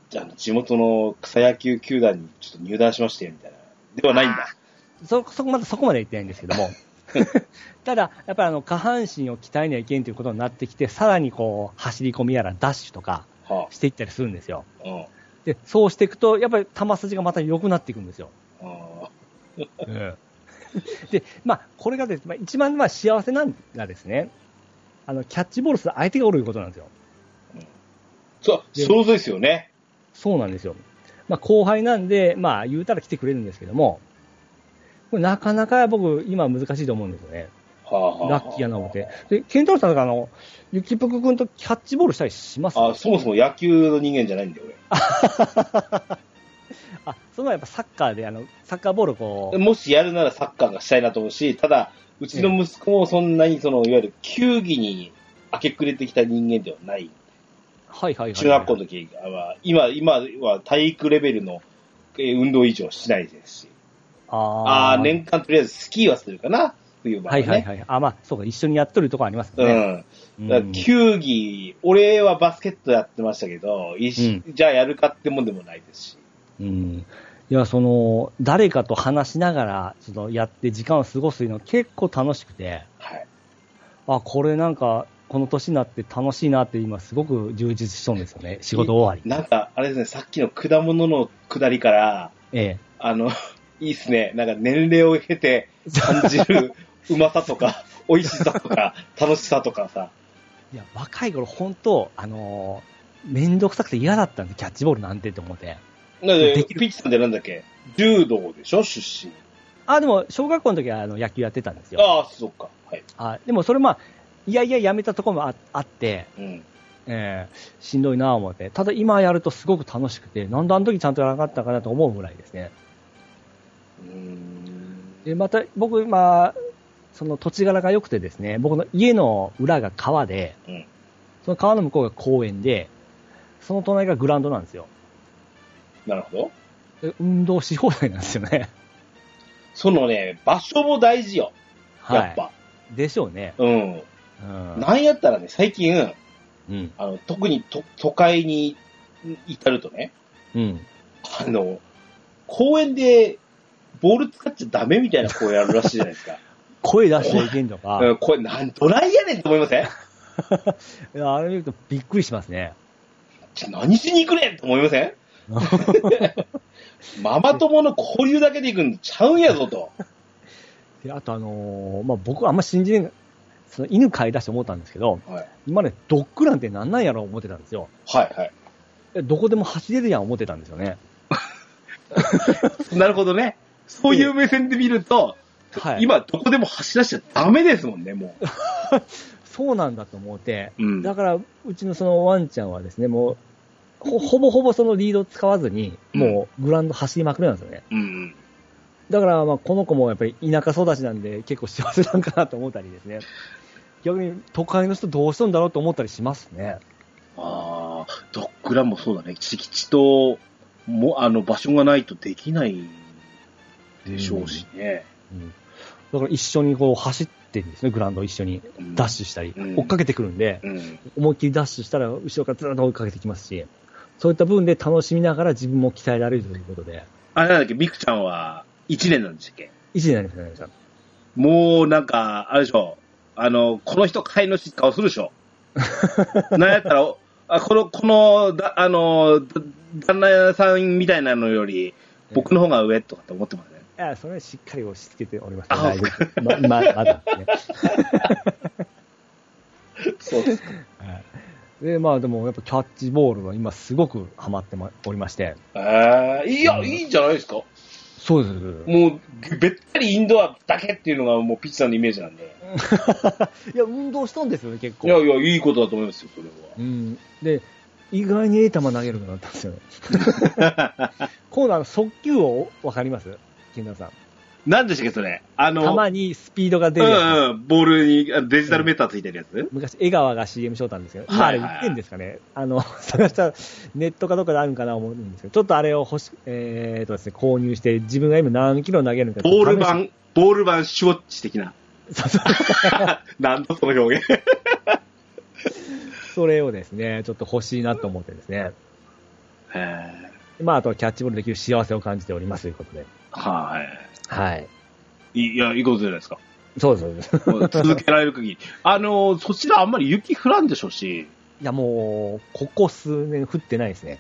じゃあ地元の草野球球団にちょっと入団しまして、みたいな。ではないんだ。
そ、そこまで、そこまで言ってないんですけども。ただ、やっぱりあの、下半身を鍛えにはいけんということになってきて、さらにこう、走り込みやらダッシュとか
は
していったりするんですよ。
あ、うん。
で、そうしていくと、やっぱり球筋がまた良くなっていくんですよ。
あ
で、まあ、これがです、まあ、一番まあ幸せなのがですね、あの、キャッチボールする相手がおるいうことなんですよ。
そう、
で
そうですよね。
そうなんですよ。まあ、後輩なんで、まあ、言うたら来てくれるんですけども、これなかなか僕、今難しいと思うんですよね。
はあはあ
ラッキーやな思って。で、ケンタロウさんとかあの、ゆきぷくくんとキャッチボールしたりします？
あ、そもそも野球の人間じゃないんだよ、
あ、そのやっぱサッカーで、あの、サッカーボールをこ
俺。もしやるならサッカーがしたいなと思うし、ただ、うちの息子もそんなに、その、いわゆる球技に明け暮れてきた人間ではない。
う、はいはいはい。
中学校の時は、今、今は体育レベルのえー運動以上しないですし。
あ
あ年間とりあえずスキーはするかな冬場はね。
はいはいはい。あ、まあ、そうか、一緒にやっとるとこありますよね。
うん。だから球技、俺はバスケットやってましたけど、一緒じゃあやるかってもんでもないですし。
うん。いや、その、誰かと話しながら、その、やって時間を過ごすの結構楽しくて、
はい。
あ、これなんか、この年になって楽しいなって今すごく充実しそうですよね。仕事終わり。
なんか、あれですね、さっきの果物の下りから、
え
あの、いいっすね。なんか年齢を経て感じるうまさとか、美味しさとか、楽しさとかさ。
え。いや、若い頃本当、あのー、めんどくさくて嫌だったんですキャッチボールなんてって思って。
なんで、
で
ピッチさんってなんだっけ？柔道でしょ？出身。
あ、でも、小学校の時はあの野球やってたんですよ。
ああ、そっか。はい。
あでもそれまあ、いやいややめたところもああって、
うん。
えーしんどいなぁ思って。ただ今やるとすごく楽しくて、なんであの時ちゃんとやらなかったかなと思うぐらいですね。で、また僕今、その土地柄が良くてですね、僕の家の裏が川で、
うん
その川の向こうが公園で、その隣がグラウンドなんですよ。
なるほど。
で運動し放題なんですよね。
そのね、場所も大事よ。
はい。
やっぱ。
でしょうね。
うん。
うん。
なんやったらね、最近、
うん。
あの、特にと都会に至るとね、
うん。
あの、公園でボール使っちゃダメみたいな公園あるらしいじゃないですか。
声出していけんとか、
うん、これ、なん、どないやねんと思いません？
いやあれ見るとびっくりしますね。
ちょ何しに行くねんと思いません？ママ友の交流だけで行くんちゃうんやぞと。
であとあのーまあ、僕はあんま信じれん、その犬飼い出して思ったんですけど、
はい。
今ね、ドッグランってなんなんやろう思ってたんですよ。
はい、はい。
えどこでも走れるやん思ってたんですよね。
なるほどね。そういう目線で見ると、
はい。
今どこでも走らしちゃダメですもんね、も
そうなんだと思って、
う。うん。
だから、うちのそのワンちゃんはですね、もう、ほほぼほぼそのリードを使わずに、もうグラウンド走りまくりなんですよね。
うん。
だから、まあ、この子もやっぱり田舎育ちなんで結構幸せなんかなと思ったりですね。逆に都会の人どうしたんだろうと思ったりしますね。
ああ、ドッグランもそうだね。敷地と、も、あの、場所がないとできないでしょうしね。
うんだから一緒にこう走ってるんですね、グラウンドを一緒に
うん
ダッシュしたり、
うん
追っかけてくるんで、
うん。
思いっきりダッシュしたら後ろからずっと追いかけてきますし、そういった部分で楽しみながら自分も鍛えられるということで、
あれなんだっけ、ミクちゃんは1年なんでしたっけ
？1年になりましたね。
もうなんか、あれでしょ？あの、この人飼い主って顔するでしょ？なんやったら、あこの、この、だあの、だ旦那さんみたいなのより、僕の方が上とかって思ってますね。
いや、それはしっかり押し付けております、
あ
大丈夫。ま、ままだね。
そうです。
はいで、まあでもやっぱキャッチボールは今すごくハマってまおりまして、
ええいや、いいんじゃないですか？
そうです。
もう、べったりインドアだけっていうのがもうピッチさんのイメージなんで。
いや、運動したんですよね、結構。
いやいや、いいことだと思いますよ、それ
うん。で、意外にええ球投げるようになったんですよね。
は。
今度あの、速球をわかります？金田さん。
何でしたっけ、それ？あの、
球にスピードが出
う
るやつ。
んうん、ボールにあデジタルメーターついてるやつ、
昔、江川が CM しとったんですけど、今あれ売ってんですかね、あの、探したらネットかどっかであるんかな思うんですけど、ちょっとあれを欲し、えーとですね、購入して、自分が今何キロ投げるのか
ボール版、ボール版シュウォッチ的な。
そうそう
なんだその表現。
それをですね、ちょっと欲しいなと思ってですね、
へ
まあ、あとはキャッチボールできる幸せを感じておりますということで。
ーはい。
はい。
いいや、いいことじゃないですか。
そうです、そうです。
続けられる限り。あの、そちらあんまり雪降らんでしょうし、
いや、もう、ここ数年降ってないですね。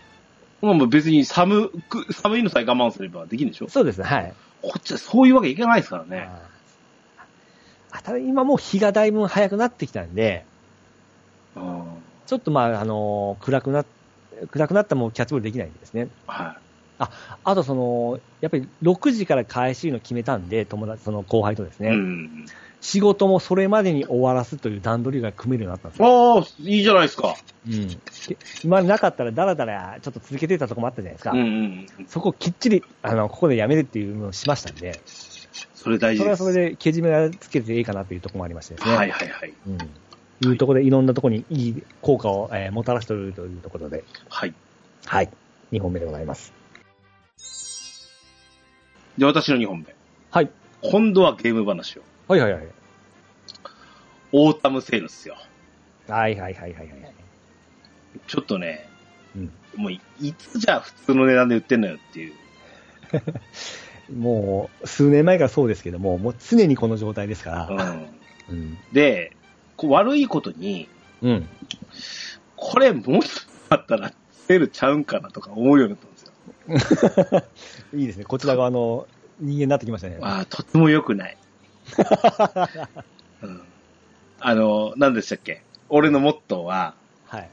もう別に寒く、寒いのさえ我慢すればできるんでしょ
そうですね、はい。
こっちはそういうわけいかないですからね。
あただ今もう日がだいぶ早くなってきたんで、
うん。
ちょっとまあ、あの暗くな、暗くなったらもうキャッチボールできないんですね。
は
あとその、やっぱり6時から開始の決めたんで、友達、その後輩とです
い。
ね、
うん。
仕事もそれまでに終わらすという段取りが組めるようになったんですよ。
ああ、いいじゃないですか。
うん。で今なかったらダラダラちょっと続けてたとこもあったじゃないですか。
うん。
そこをきっちり、あの、ここでやめるっていうのをしましたんで、
それ大事。
それはそれでけじめがつけていいかなというところもありましてですね。
はいはいはい。
うん。いうところでいろんなところにいい効果を、えーもたらしておるというところで、
はい。
はい。2本目でございます。
で、私の2本目。
はい。
今度はゲーム話を。
はいはいはい。
オータムセールっすよ。
はいはいはいはいはい。
ちょっとね、
うん。
もういいつじゃあ普通の値段で売ってんのよっていう。
もう、数年前からそうですけども、もう常にこの状態ですから。
うん。
うん。
で、こう悪いことに、
うん。
これもしあったらセールちゃうんかなとか思うようになった。
いいですね。こちら側の人間になってきましたね。
ああ、とても良くない。うん、あの、何でしたっけ？俺のモットーは、
はい。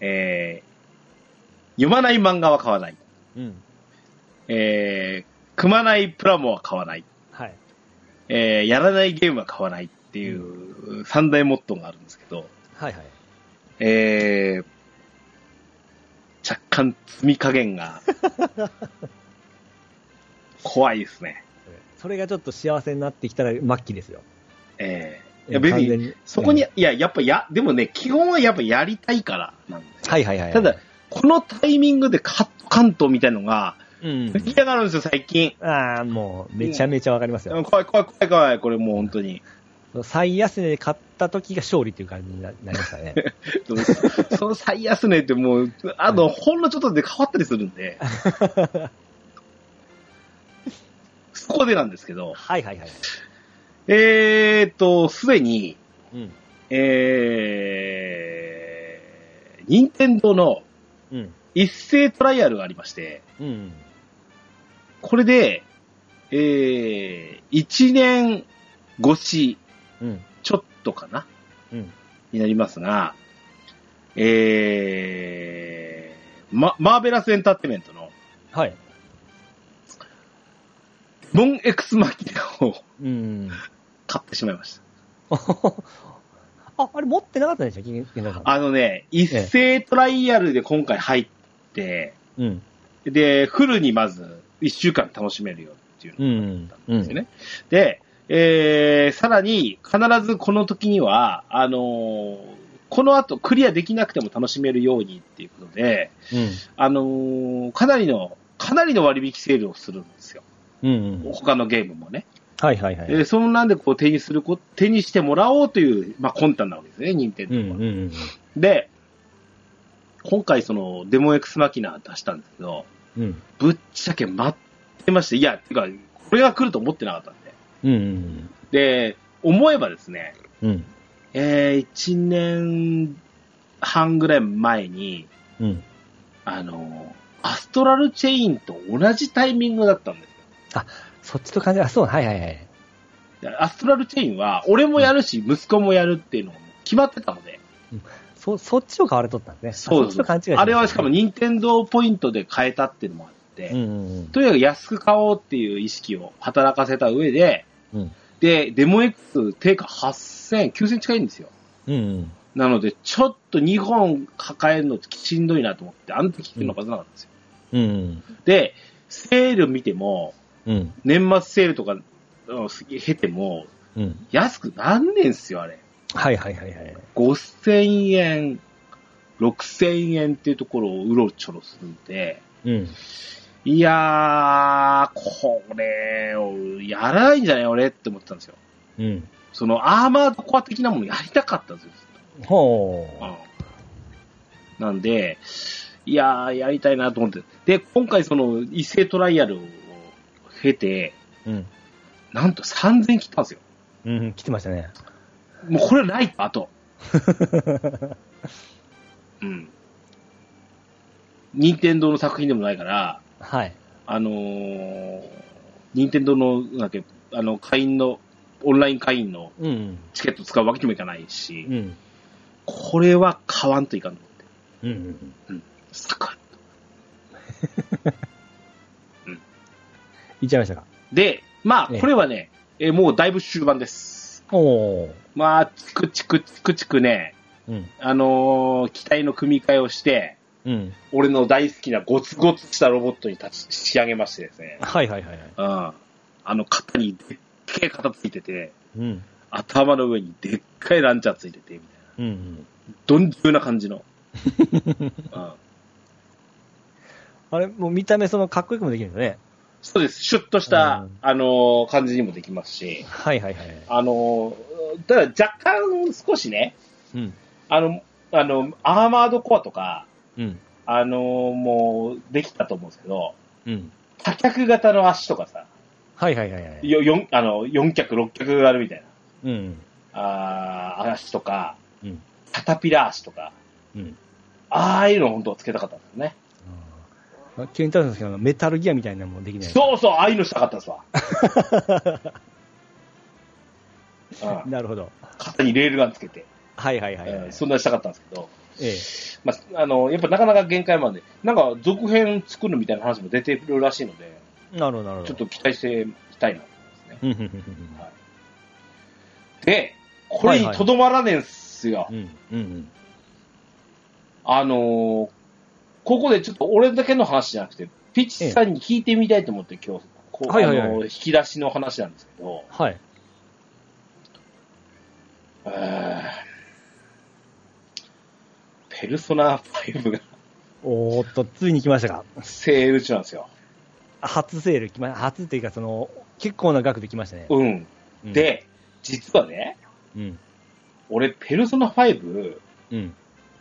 えー、読まない漫画は買わない。
うん。
えー、組まないプラモは買わない。
はい。
えー、やらないゲームは買わないっていう三大モットーがあるんですけど、
はいはい。
えー、若干積み加減が 怖いですね。
それがちょっと幸せになってきたら末期ですよ。
えー、いや別に、
に
そこに、いや、やっぱや、でもね、基本はやっぱやりたいからなんですよ
はいはいはい。
ただ、、このタイミングでカット関東みたいのが、
うん。
出来上がるんですよ、最近。
ああ、もう、めちゃめちゃわかりますよ。
怖い怖い怖い怖い、これもう本当に。
最安値で買った時が勝利っていう感じにななりましたね。
その最安値ってもう、あと、ほんのちょっとで変わったりするんで、そこでなんですけど、
はいはいはい。
えーっと、すでに、
うん。
えー、任天堂の
うん。
一斉トライアルがありまして、
うん。
これで、えー、1年越し、
うん。
ちょっとかな？
うん。
になりますが、えー、ま、マーベラスエンターテイメントの、
はい。
モンエクスマキナを
うん。
買ってしまいました。
あ、あれ持ってなかったんでしたっけ、源田さん。
あのね、一斉トライアルで今回入って、
うん。
で、フルにまず1週間楽しめるよっていう
う
の
ん。うん。
ですよね。で、えー、さらに、必ずこの時には、あのーこの後クリアできなくても楽しめるようにっていうことで、
うん。
あのーかなりの、かなりの割引セールをするんですよ。
うん。うん。
他のゲームもね。
はいはいはい。
えーそんなんでこう手にするこ、手にしてもらおうという、まあ魂胆なわけですね、任天堂は。
うんうんうん。
で、今回そのデモエクスマキナ出したんですけど、
うん。
ぶっちゃけ待ってまして、いや、てか、これが来ると思ってなかった
うん。
で、思えばですね、
うん。
えー、1年半ぐらい前に、
うん。
あの、アストラルチェインと同じタイミングだったんですよ。
そっちと感じ、あ、そう、はいはいはい。
でアストラルチェインは、俺もやるし、息子もやるっていうのが決まってたので、
そ、そっちを買われとったんですね。
そうです
勘違
あれはしかも任天堂ポイントで買えたっていうのもあって、
うんうん
とにかく安く買おうっていう意識を働かせた上で、
うん。うん。
で、デモ X 定価8000、9000近いんですよ。
うんうん。
なので、ちょっと2本抱えるのしんどいなと思って、あの時っていうのがなかったんですよ。
うん。
で、セール見ても、
うん。
年末セールとか、うん経ても、
うん。
安くなんねんすよ、あれ。
はいはいはいはい。
5000円、6000円っていうところをうろちょろするんで、
うん。
いやー、これをやらないんじゃない俺って思ってたんですよ。
うん。
そのアーマードコア的なものやりたかったんですよ、
ほ
と。うんなんで、いやー、やりたいなと思って。で、今回その一斉トライアルを経て、
う。うん。
なんと3000切ったんですよ。
うん、来てましたね。
もうこれないあと。うん。任天堂の作品でもないから、
はい。
あのー、任天堂の、なんだっけ、あの、会員の、オンライン会員の
うん。
チケット使うわけにもいかないし、
うん。
これは買わんといかんと思って。
うん。
サクッ
いっちゃいましたか？
で、まあ、
ええ
これはね、えーもうだいぶ終盤です。
おー。
まあ、チクチクチクチクね、
うん。
あのー機体の組み替えをして、
うん。
俺の大好きなゴツゴツしたロボットに立ち仕上げましてですね。
はいはいはいはい。
うん。あの肩にでっけえ肩ついてて、
うん。
頭の上にでっかいランチャーついてて、みたいな。
うん。
どんじゅうな感じの。うん。
あれ、もう見た目そのかっこよくもできるんだね。
そうです。シュッとした、
うん
あのー感じにもできますし、
はいはいはい。
あのーただ若干少しね、
うん。
あの、あの、アーマードコアとか、
うん。
あのーもう、できたと思うんですけど、
うん。
多脚型の足とかさ、
はいはいはいはい。
よ四あの、4脚、6脚があるみたい
うん。
な、あー足とか、
うん。
カタピラ足とか、
うん。
ああいうのを本当はつけたかったんですよね。
あケンタロウさんですけど、メタルギアみたいなのもできない。
そうそう、ああいうのしたかったですわ。うん
なるほど。
肩にレールガンつけて、
はいはいはい、はい
うんそんなしたかったんですけど、
ええ。
まあ、あの、やっぱなかなか限界まで、なんか続編作るみたいな話も出てるらしいので、
なるほどなるほど。
ちょっと期待していきたいなと思いますね。
うん。うんうん
で、これにとどまらねえんすよ。
うん。うん。うん。
あのーここでちょっと俺だけの話じゃなくて、ピッチさんに聞いてみたいと思って今日、こう
はいはいはい
あのー引き出しの話なんですけど、
はい。
えーペルソナ5が
おーっと、ついに来ましたか。
セール中なんですよ。
初セール来ま、初っていうか、その、結構な額で来ましたね。
うん。
うん、
で、実はね、
うん。
俺、ペルソナ5、
うん。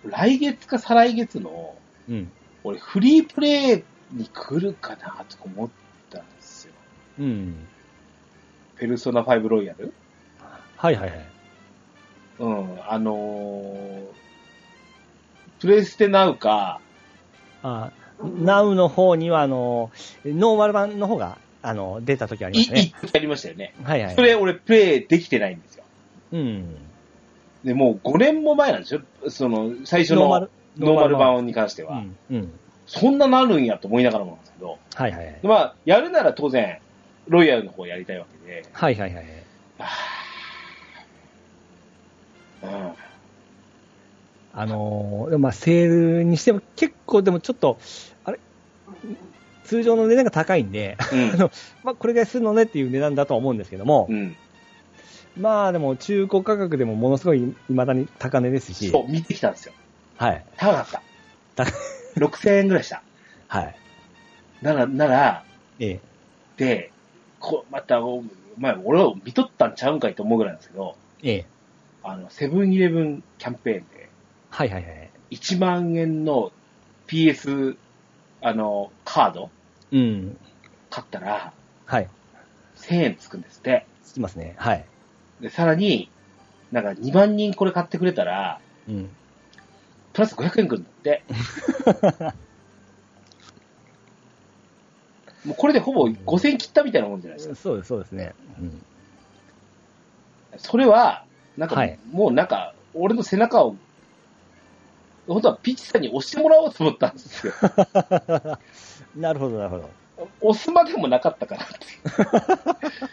来月か再来月の、
うん。
俺、フリープレイに来るかなとか思ったんですよ。
うん。
ペルソナ5ロイヤル？
はいはいはい。
うん、あのー、プレイステナウか、
あ、ナウの方には、あの、ノーマル版の方が、あの、出た時あり
い
ましたね。
ありましたよね。
はいはい。
それ俺プレイできてないんですよ。
うん。
で、もう5年も前なんですよ。その、最初の
ノーマル、
版に関しては。
うん。うん。
そんななるんやと思いながらもなんですけど、
はいはいはい
で。まあ、やるなら当然、ロイヤルの方やりたいわけで、
はいはいはい。
あーうん。
あのー、まあ、セールにしても結構でもちょっと、あれ、通常の値段が高いんで、
うん
あの、まあ、これぐらいするのねっていう値段だとは思うんですけども、
うん。
まあでも中古価格でもものすごい未だに高値ですし、
そう、見てきたんですよ。
はい。
高かった。
高
6000円ぐらいした。
はい。
なら、なら、
ええ。
で、こまた、お前、俺を見とったんちゃうんかいと思うぐらいなんですけど、
ええ。
あの、セブンイレブンキャンペーンで、
はいはいはい。
1万円の PS、あの、カード
うん。
買ったら、
はい。
1000円つくんですって。
つきますね。はい。
で、さらに、なんか2万人これ買ってくれたら、
うん。
プラス500円くるんだって。もうこれでほぼ5000円切ったみたいなもんじゃないですか。
そうです、そうですね。うん。
それは、なんか、
はい
もうなんか、俺の背中を、本当はピッチさんに押してもらおうと思ったんですよ。
なるほど、なるほど。
押すまでもなかったかなって。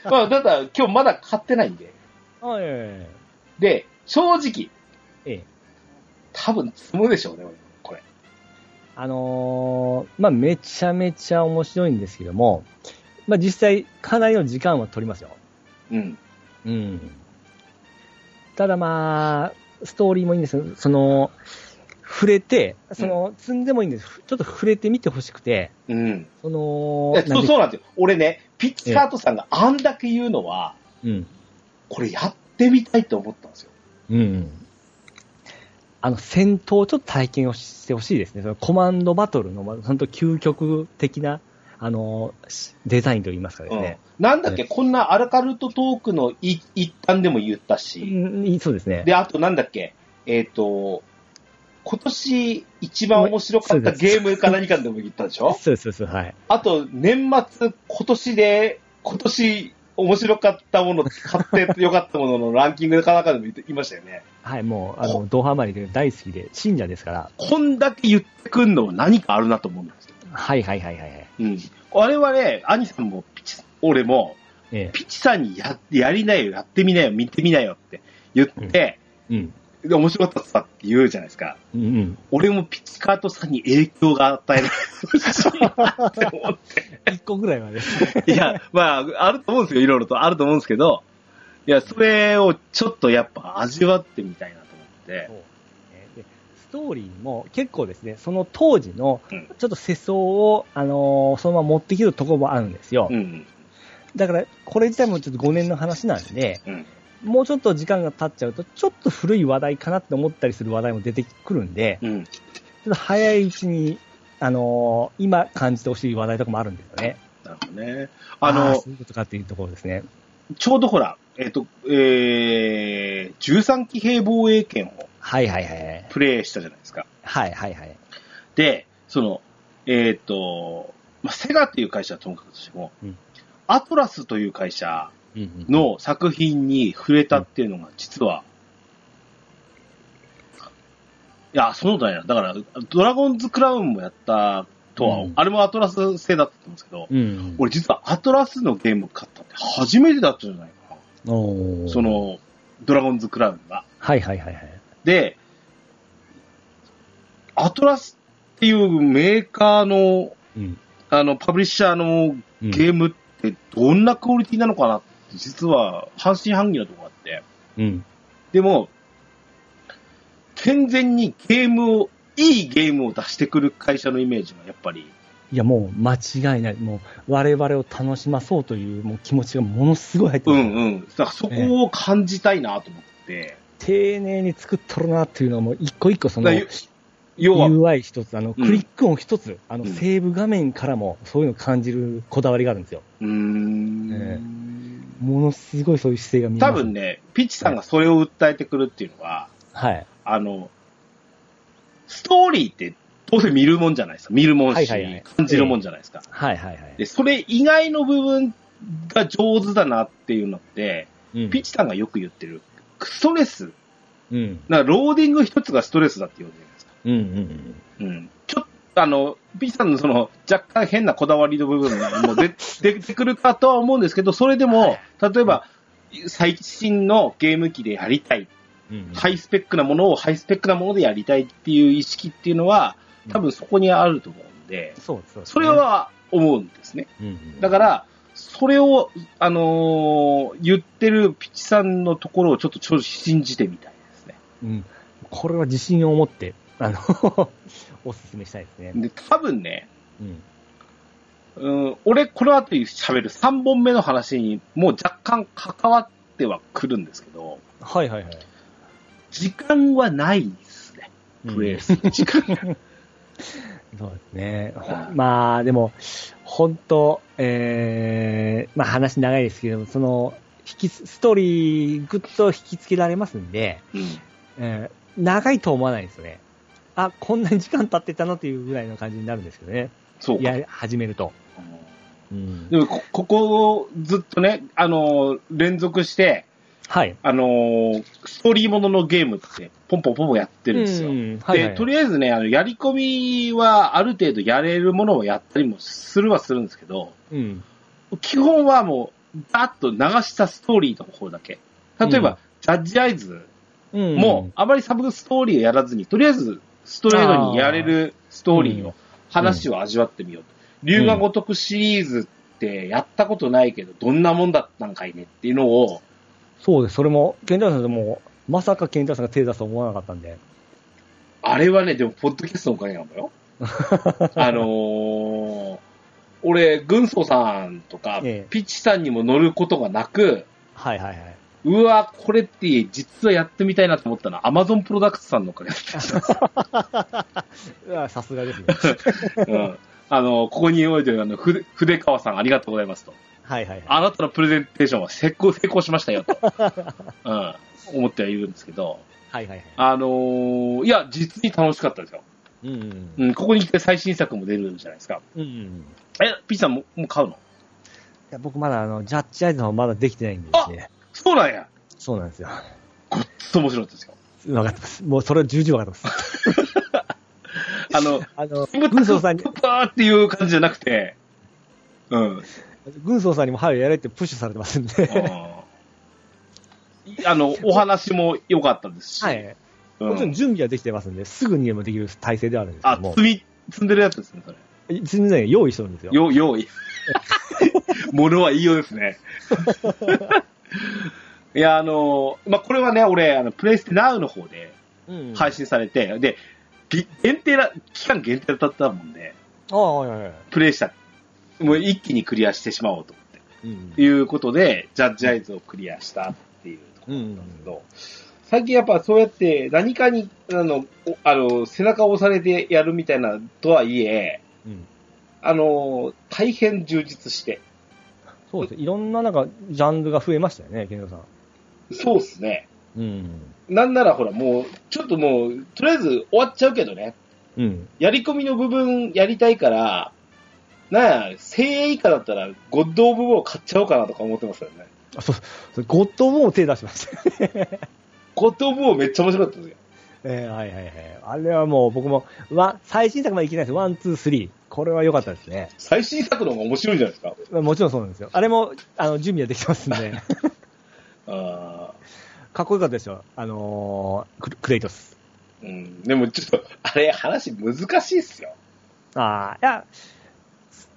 まあ、ただ今日まだ買ってないんで。
はい。
で、正直、
ええ。
多分積むでしょうね、俺これ。
あのー、まあめちゃめちゃ面白いんですけども、まあ実際かなりの時間は取りますよ。
うん。
うん。ただまあ、ストーリーもいいんですよ。その、触れて、その、積んでもいいんです。ちょっと触れてみてほしくて、
うん。
その
そう
で
そうなんですよ。俺ね、ピッチカートさんがあんだけ言うのは、
うん。
これやってみたいと思ったんですよ。
うん。あの、戦闘をちょっと体験をしてほしいですね。そのコマンドバトルの、まあ本当究極的な、あの、しデザインといいますかですね。
うん。なんだっけ、こんなアルカルトトークのい一端でも言ったし、
うん、そうですね。
で、あとなんだっけ、えっ、と、今年一番面白かったゲームか何かでも言ったでしょ？
そうそうです、はい。
あと、年末、今年で、今年面白かったもの、買ってよかったもののランキングかなんかでも言って言いましたよね。
はい、もう、あの、ドハマりで大好きで、信者ですから。
こんだけ言ってくんのは何かあるなと思うんですよ。
はいはいはいはいはい。
うん。あれはね、兄さんも、ピチ俺も、
え
ピッチさんにや、やりなよ、やってみなよ、見てみなよって言って、
え。うん。
で、面白かったっすかって言うじゃないですか。
うんうん。
俺もピッチカートさんに影響が与えられて思って。
一個ぐらいはね。
いや、まあ、あると思うんですよ。いろいろとあると思うんですけど、いや、それをちょっとやっぱ味わってみたいなと思って
ストーリーも結構ですね、その当時の
うん
ちょっと世相を、あのーそのまま持ってきるところもあるんですよ。
うん。
だから、これ自体もちょっと5年の話なんで、
うん。
もうちょっと時間が経っちゃうと、ちょっと古い話題かなって思ったりする話題も出てくるんで、
うん。
ちょっと早いうちに、あのー今感じてほしい話題とかもあるんですよね。
なるほどね。あ
ー
の
そ、ういうことかっていうところですね。
ちょうどほら、えっ、と、えー、13騎兵防衛権を
はいはいはい。
プレイしたじゃないですか。
はいはいはい。
で、その、えっ、と、まあ、セガっていう会社はともかくとしても、
うん
アトラスという会社の作品に触れたっていうのが実は、いや、そうだよ。だから、ドラゴンズクラウンもやったとは、
うん
あれもアトラス製だったんですけど、
うん。
俺実はアトラスのゲーム買ったって初めてだったんじゃないかな。そ、の、ドラゴンズクラウンが。
はいはいはいはい。
で、アトラスっていうメーカーの、
うん。
あの、パブリッシャーの
うん
ゲームってどんなクオリティなのかなって、実は半信半疑なとこがあって。
うん。
でも、健全にゲームを、いいゲームを出してくる会社のイメージがやっぱり、
いやもう間違いない。もう我々を楽しまそうというもう気持ちがものすごい入ってる。
うんうん。だからそこを感じたいなと思って、
丁寧に作っとるなっていうのはもう一個一個その
要は、
UI 一つ、あの、
うん
クリック音一つ、あの、
うん
セーブ画面からもそういうのを感じるこだわりがあるんですよ。
うーん、
えものすごいそういう姿勢が見えます。
多分ね、ピッチさんがそれを訴えてくるっていうのは、
はい。
あの、ストーリーって当然見るもんじゃないですか。見るもんし、
はいはいはい
感じるもんじゃないですか。
はいはいはい。
で、それ以外の部分が上手だなっていうのって、
うん
ピッチさんがよく言ってる、ストレス。
うん。
なローディング一つがストレスだって言うじゃないですか。
うんうん
うん。ちょっと、あの、ピッチさんのその、若干変なこだわりの部分がもう出 出てくるかとは思うんですけど、それでも、例えば、最新のゲーム機でやりたい。
うん。うん
ハイスペックなものをハイスペックなものでやりたいっていう意識っていうのは、多分そこにあると思うんで、
そうですそうです、
それ、は思うんですね。
うんうん、
だから、それを、あのー言ってるピッチさんのところをちょっとちょっと信じてみたいですね。
うん。これは自信を持って、あの、おすすめしたいですね。
で、多分ね、
うん。
うん、俺、この後喋る3本目の話にもう若干関わってはくるんですけど、
はいはいはい。
時間はないですね。プレイする 時間が。
そうですね。まあ、でも、本当えー、まあ話長いですけど、その、引き、ストーリーぐっと引きつけられますんで、
うん。
えー長いと思わないですよね。あ、こんなに時間経ってたのっていうぐらいの感じになるんですけどね。
そうか。
やり始めると。うん
でもこ、ここをずっとね、あのー連続して、
はい。
あのーストーリーもののゲームって、ポンポンポンポンやってるんですよ。
うんはいはい
で、とりあえずね、あの、やり込みはある程度やれるものをやったりもするはするんですけど、
うん。
基本はもう、バッと流したストーリーの方だけ。例えば、
うん
ジャッジアイズ
うん。
も、あまりサブストーリーをやらずに、とりあえず、ストレートにやれるストーリー
うん
を、話を味わってみようと。龍が如くシリーズってやったことないけど、どんなもんだったんかいねっていうのを、
そうです。それも、ケンタロウさんでも、まさかケンタロウさんが手出すと思わなかったんで。
あれはね、でも、ポッドキャストのおかげなんだよ。あのー、俺、軍曹さんとか、
ええ
ピッチさんにも乗ることがなく、
はいはいはい。
うわ、これって実はやってみたいなと思ったのは、アマゾンプロダクツさんのおかげだった。
うわさすがですね。
うん。あの、ここにおいてるあの、筆筆川さんありがとうございますと。
はいはいはい。
あなたのプレゼンテーションは成功、成功しましたよと。うん。思ってはいるんですけど、
はいはいはい。
あのーいや、実に楽しかったですよ。
うんうん
うん、ここに来て最新作も出るじゃないですか。
うん。うんうん。
え、ピッチさんももう買うの？
いや僕まだあの、ジャッジアイズの方まだできてないんでですね。
そうなんや。
そうなんですよ。
ごっつ面白かったですよ。
分かってます。もうそれは重々分かってます。
あの、
あの、軍曹さんに、
パーっていう感じじゃなくて、うん。
軍曹さんにも早くやれってプッシュされてますんで。
うんあの、お話も良かったですし。
はい。
うん
もちろん準備はできてますんで、すぐにでもできる体制ではあるんですけ
あ
ど、も
積。み、積んでるやつですね、それ。
全然用意してるんですよ。
よ、用意。物は言いようですね。いや、あの、まあ、これはね、俺、あの、プレイステナウの方で
うん
配信されて、で、ぎ限定だ、期間限定だったもんで、
ああ、はいはいはい。
プレイした。もう一気にクリアしてしまおうと思って。
うん
ということで、ジャッジアイズをクリアしたっていうところなんですけど、最近やっぱそうやって何かに、あの、おあの、背中を押されてやるみたいなとはいえ、
うん
あの、大変充実して、
そうですね。いろんななんか、ジャンルが増えましたよね、健太さん。
そうっすね。
うん。
なんならほらもう、ちょっともう、とりあえず終わっちゃうけどね、
うん。
やり込みの部分やりたいから、なんや、1000円以下だったら、ゴッド・オブ・ウォー買っちゃおうかなとか思ってますよね。
あ、そう、それゴッドも手出しました。
God of War めっちゃ面白かったですよ。
えー、はいはいはい。あれはもう僕も、わ、最新作までいけないです。 One、Two、Three。これは良かったですね。
最新作の方が面白いんじゃないですか。
まあもちろんそうなんですよ。あれも、あの、準備はできてますんで。
あ
かっこよかったですよ。あのーククレイトス。
ーうん、でもちょっと、あれ話難しいっすよ。
ああ、いや、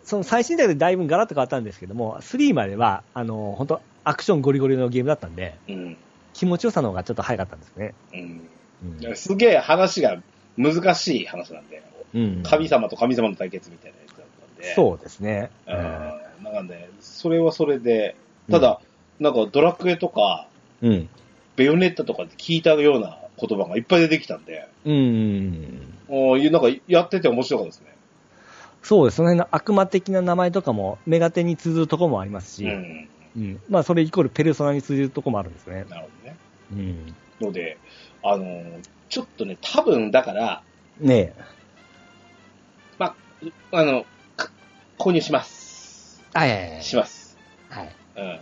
その最新作でだいぶガラッと変わったんですけども、3までは、あのー本当アクションゴリゴリのゲームだったんで、
うん。
気持ちよさの方がちょっと早かったんですね。
うん。
うん
すげえ話が難しい話なんで、
うん
神様と神様の対決みたいなやつだったんで。
そうですね。
うん。なんで、それはそれで、ただ、なんかドラクエとか、
うん。
ベヨネッタとかで聞いたような言葉がいっぱい出てきたんで、
うん。
おーなんかやってて面白かったですね。
そうです。その辺の悪魔的な名前とかも、メガテに通ずるところもありますし、
うん。
うんまあ、それイコールペルソナに通じるところもあるんですね。
なるほどね。
うん。
ので、あのーちょっとね、多分だから、
ね
まあ、あの、か購入します。
え。はいはいはい。
します。
はい。
うん。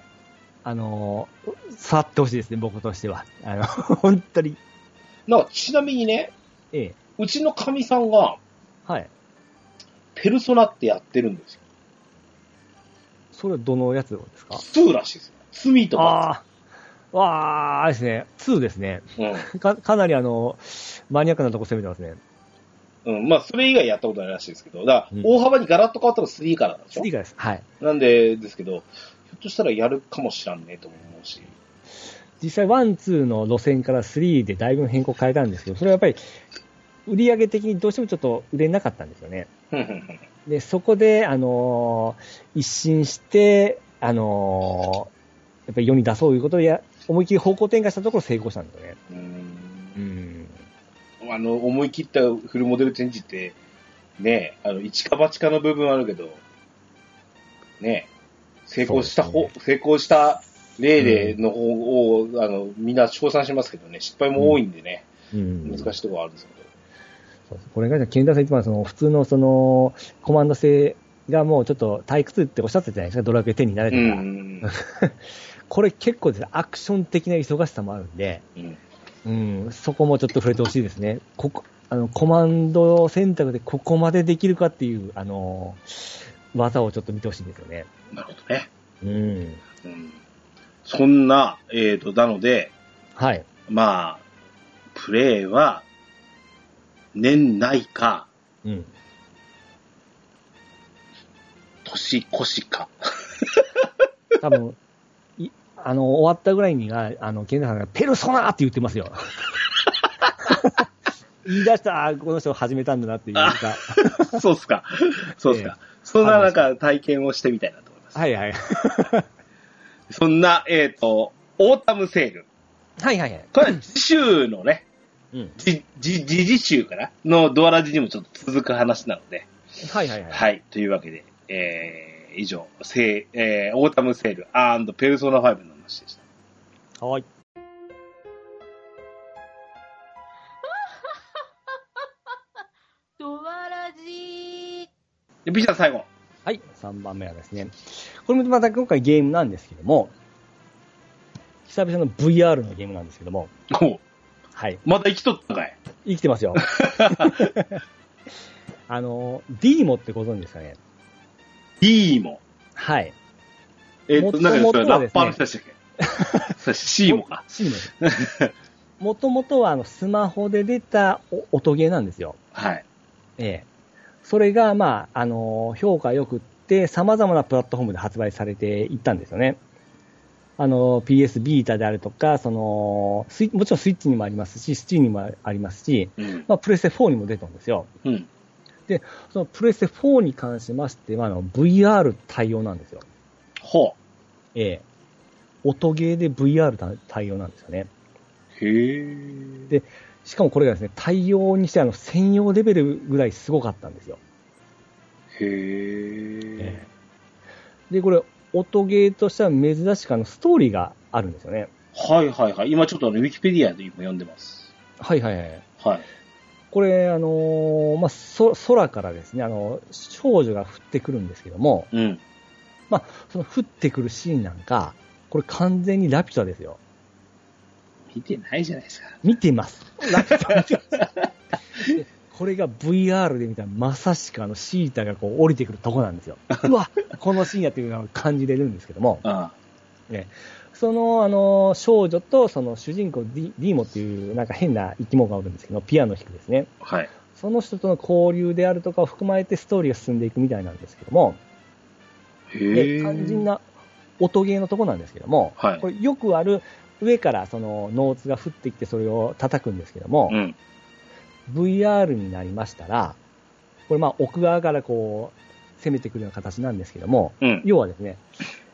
あのー触ってほしいですね、僕としては。あの、本当に。
なんか、ちなみにね、
ええ。
うちのかみさんが、
はい。
ペルソナってやってるんですよ。
それはどのやつですか
？2らしいですよ。罪とか。
ああ。わあ、あれですね。2ですね。
うん。
か、かなりあの、マニアックなとこ攻めてますね。
うん。まあ、それ以外やったことないらしいですけど、だ大幅にガラッと変わったの3からなんでしょ
？3がです。はい。
なんで、ですけど、ひょっとしたらやるかもしらんねとも思うし。
実際、ワン、ツーの路線から3でだいぶ変更変えたんですけど、それはやっぱり、売り上げ的にどうしてもちょっと売れなかったんですよね。で、そこで、あのー一新して、あのーやっぱり世に出そうということでや、思い切り方向転換したところ成功したんですよね。
うー
うんん。
あの、思い切ったフルモデルチェンジって、ね、あの、一か八かの部分あるけど、ね、成功した方、
そう
成功した例での方を、あの、みんな称賛しますけどね、失敗も多いんでね、
うん。
難しいところはあるんですけど。
そうこれが、ケンダさん一番その、普通のその、コマンド性がもうちょっと退屈っておっしゃってたじゃないですか、ドラクエ10に慣れ
う
てから。
ん。
これ結構ですね、アクション的な忙しさもあるんで、
うん。
うん、そこもちょっと触れてほしいですね。ここ、あの、コマンド選択でここまでできるかっていう、あの、技をちょっと見てほしいんですよね。
なるほどね。
うん。
うん。そんな、えっ、と、なので、
はい。
まあ、プレイは、年内か、
うん。
年越しか。
多分、い、あの、終わったぐらいにが、あの、ケンダさんが、ペルソナって言ってますよ。言い出した、あこの人始めたんだなっていうか。
そうっすか。そうっすか。そんななんか体験をしてみたいなと思います。
はいはい。
そんな、えっ、と、オータムセール。
はいはいはい。
これは次週のね、
うん。
じ、じ、じ次週かな？のドアラジにもちょっと続く話なので、
はいはいはい。
はい。というわけで、えー、以上、セーえー、オータムセールペルソナ5の話でした。
はい。
ドワラジー。
で、ビシャ最後。
はい。3番目はですね。これもまた今回ゲームなんですけども、久々の VR のゲームなんですけども、はい。
また生きとったかい。
生きてますよ。あの、ディーモってご存知ですかね？
D も。
はい。
えっと、
もと
なんかそれラッパーの人でしたっけ？それシーモか。
シーモもともとはあのスマホで出たお音ゲーなんですよ。
はい。
ええ。それが、まあ、あの、評価良くって、様々なプラットフォームで発売されていったんですよね。あの、PS ビータであるとか、その、スイもちろんスイッチにもありますし、スチーにもありますし、
うん。
まあ、プレステ4にも出たんですよ。
うん。
そのプレステ4に関しましては、あの、VR 対応なんですよ。
ほ
ええ。音ゲーで VR 対応なんですよね。
う。へえ。
でしかもこれがですね、対応にしてあの、専用レベルぐらいすごかったんですよ。
へえ。
で、これ、音ゲーとしては珍しくあの、ストーリーがあるんですよね。
はいはいはい。今ちょっとウィキペディアで今読んでます。
はいはいはい。
はい。
これ、あのーまあ、そ、空からですね、あの、少女が降ってくるんですけども、
うん。
その降ってくるシーンなんか、これ完全にラピュタですよ。
見てないじゃないですか。
見てます。ラピュタ見てます。でこれが VR で見たらまさしくあのシータがこう降りてくるとこなんですよ。うわ、このシーンやっていうのを感じれるんですけども、
あ
そのあの少女とその主人公ディディーモっていうなんか変な生き物がおるんですけど、ピアノ弾くですね。
あ。はい。
その人との交流であるとかを含まれてストーリーが進んでいくみたいなんですけども、
へ
で
え。
肝心な音ゲーのとこなんですけども、
はい
これよくある上からそのノーツが降ってきてそれを叩くんですけども、
うん。
VR になりましたら、これまあ奥側からこう攻めてくるような形なんですけども、
うん。
要はですね、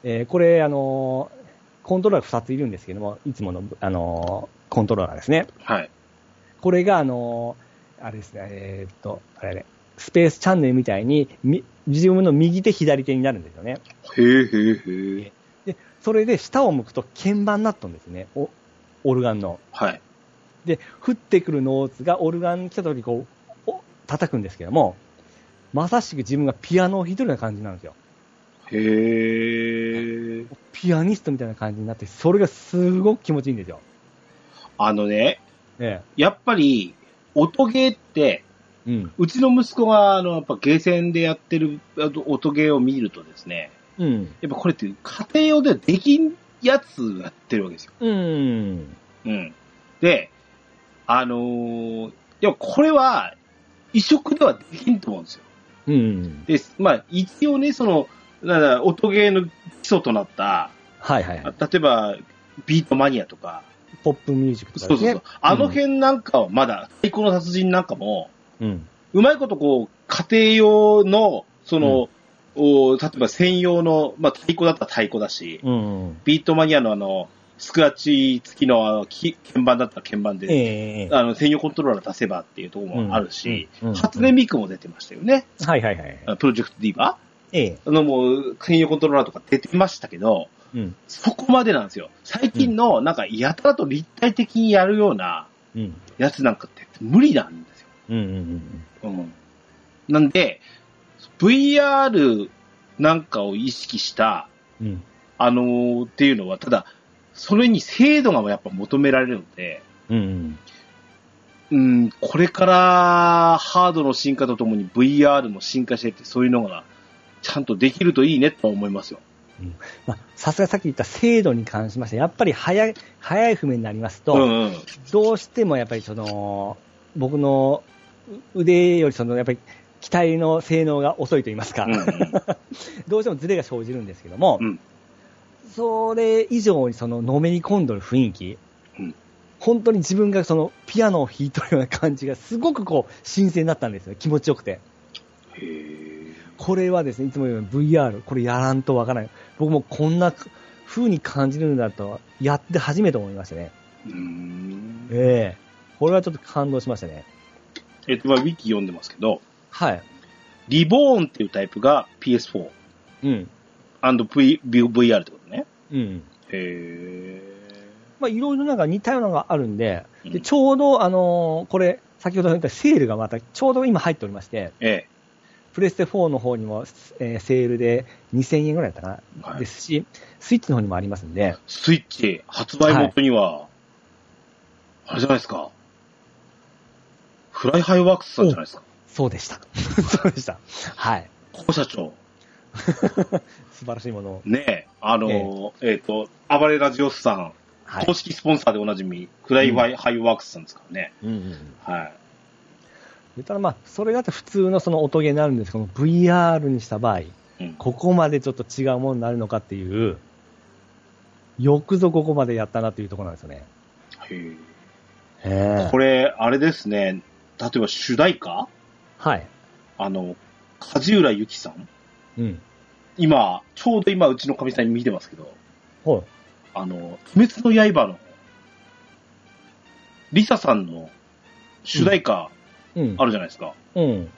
えーこれあのーコントローラーが2ついるんですけども、いつもの、あのーコントローラーですね。
はい。
これがあのーあれですね、えーっと、あれスペースチャンネルみたいに、み自分の右手左手になるんですよね。
へえへえへえ。
で、それで下を向くと鍵盤になったんですね。おオルガンの。
はい。
で、降ってくるノーツがオルガンに来た時こう、お叩くんですけども、まさしく自分がピアノを弾いてるような感じなんですよ。
へえ。
ピアニストみたいな感じになって、それがすごく気持ちいいんですよ。
あのね、
え
やっぱり、音ゲーって、
え。うん。
うちの息子が、あの、やっぱゲーセンでやってるあと音ゲーを見るとですね、
うん。
やっぱこれって家庭用でできんやつをやってるわけですよ。
うん。
うん。で、あのー、でもこれは、移植ではできんと思うんですよ。
うん。
で、まあ、一応ね、その、なんだ、音ゲーの基礎となった、
はいはいはい。
例えば、ビートマニアとか、
ポップミュージックとかね。
そうそうそう。あの辺なんかはまだ、太鼓の達人なんかも、
うん。
うまいことこう、家庭用の、その、お例えば専用の、まあ、太鼓だったら太鼓だし、
うん。
ビートマニアのあの、スクラッチ付きのあのき鍵盤だったら鍵盤で、
ええ
あの、専用コントローラー出せばっていうところもあるし、
うんうん
初音ミクも出てましたよね。
はいはいはい。
プロジェクト D は
ええ。
あの、もう、専用コントローラーとか出てましたけど、
うん。
そこまでなんですよ。最近の、なんか、やたらと立体的にやるような
うん。
やつなんかって無理なんですよ。
うんうんうん。
うん。なんで、VR なんかを意識した、
うん。
あのーっていうのは、ただ、それに精度がやっぱ求められるので、
うん。
うん、これからハードの進化とともに VR も進化していって、そういうのがちゃんとできるといいねとは思いますよ。
まあ、さすがさっき言った精度に関しまして、やっぱり早い、早い譜面になりますと、
うんうん。
どうしてもやっぱりその、僕の腕よりその、やっぱり機体の性能が遅いと言いますか、
うんうん
どうしてもズレが生じるんですけども、
うん
それ以上にその、のめり込んどる雰囲気、
うん
本当に自分がその、ピアノを弾いとるような感じがすごくこう、新鮮だったんですよ。気持ちよくて。
へー
これはですね、いつも言うように VR、これやらんとわからない。僕もこんな風に感じるんだと、やって初めて思いましたね。
うーん
ええこれはちょっと感動しましたね。
えっと、まあ、ウィキ読んでますけど、
はい。
リボーンっていうタイプが PS4
うん。
v VR ってことね。
うん。
へ
まあ、いろいろなんか似たようなのがあるんで、
うん
でちょうど、あのーこれ、先ほど言ったセールがまた、ちょうど今入っておりまして、
ー。え
プレステ4の方にも、えーセールで2000円ぐらいだったかな、
はい
ですし、スイッチの方にもありますんで、
スイッチ発売元には、あれじゃないですか。フライハイワークスさんじゃないですか。
そうでした。そうでした。はい。
副社長。
素晴らしいものを。
ねえ、あの、えっ、と、暴れラジオスさん、
はい
公。式スポンサーでおなじみ、フライハイワークスさんですからね。
うんうんうん。
はい。
たらまあ、それだと普通のその音ゲーになるんですけど、VR にした場合、
うん。
ここまでちょっと違うものになるのかっていう、よくぞここまでやったなっていうところなんですよね。
へ
へ
えこれ、あれですね、例えば主題歌？
はい。
あの、梶浦由紀さん？
うん。
今、ちょうど今、うちのかみさんに見てますけど、
はい。
あの、鬼滅の刃の、リサさんの主題歌
うん。
あるじゃないですか。
うん。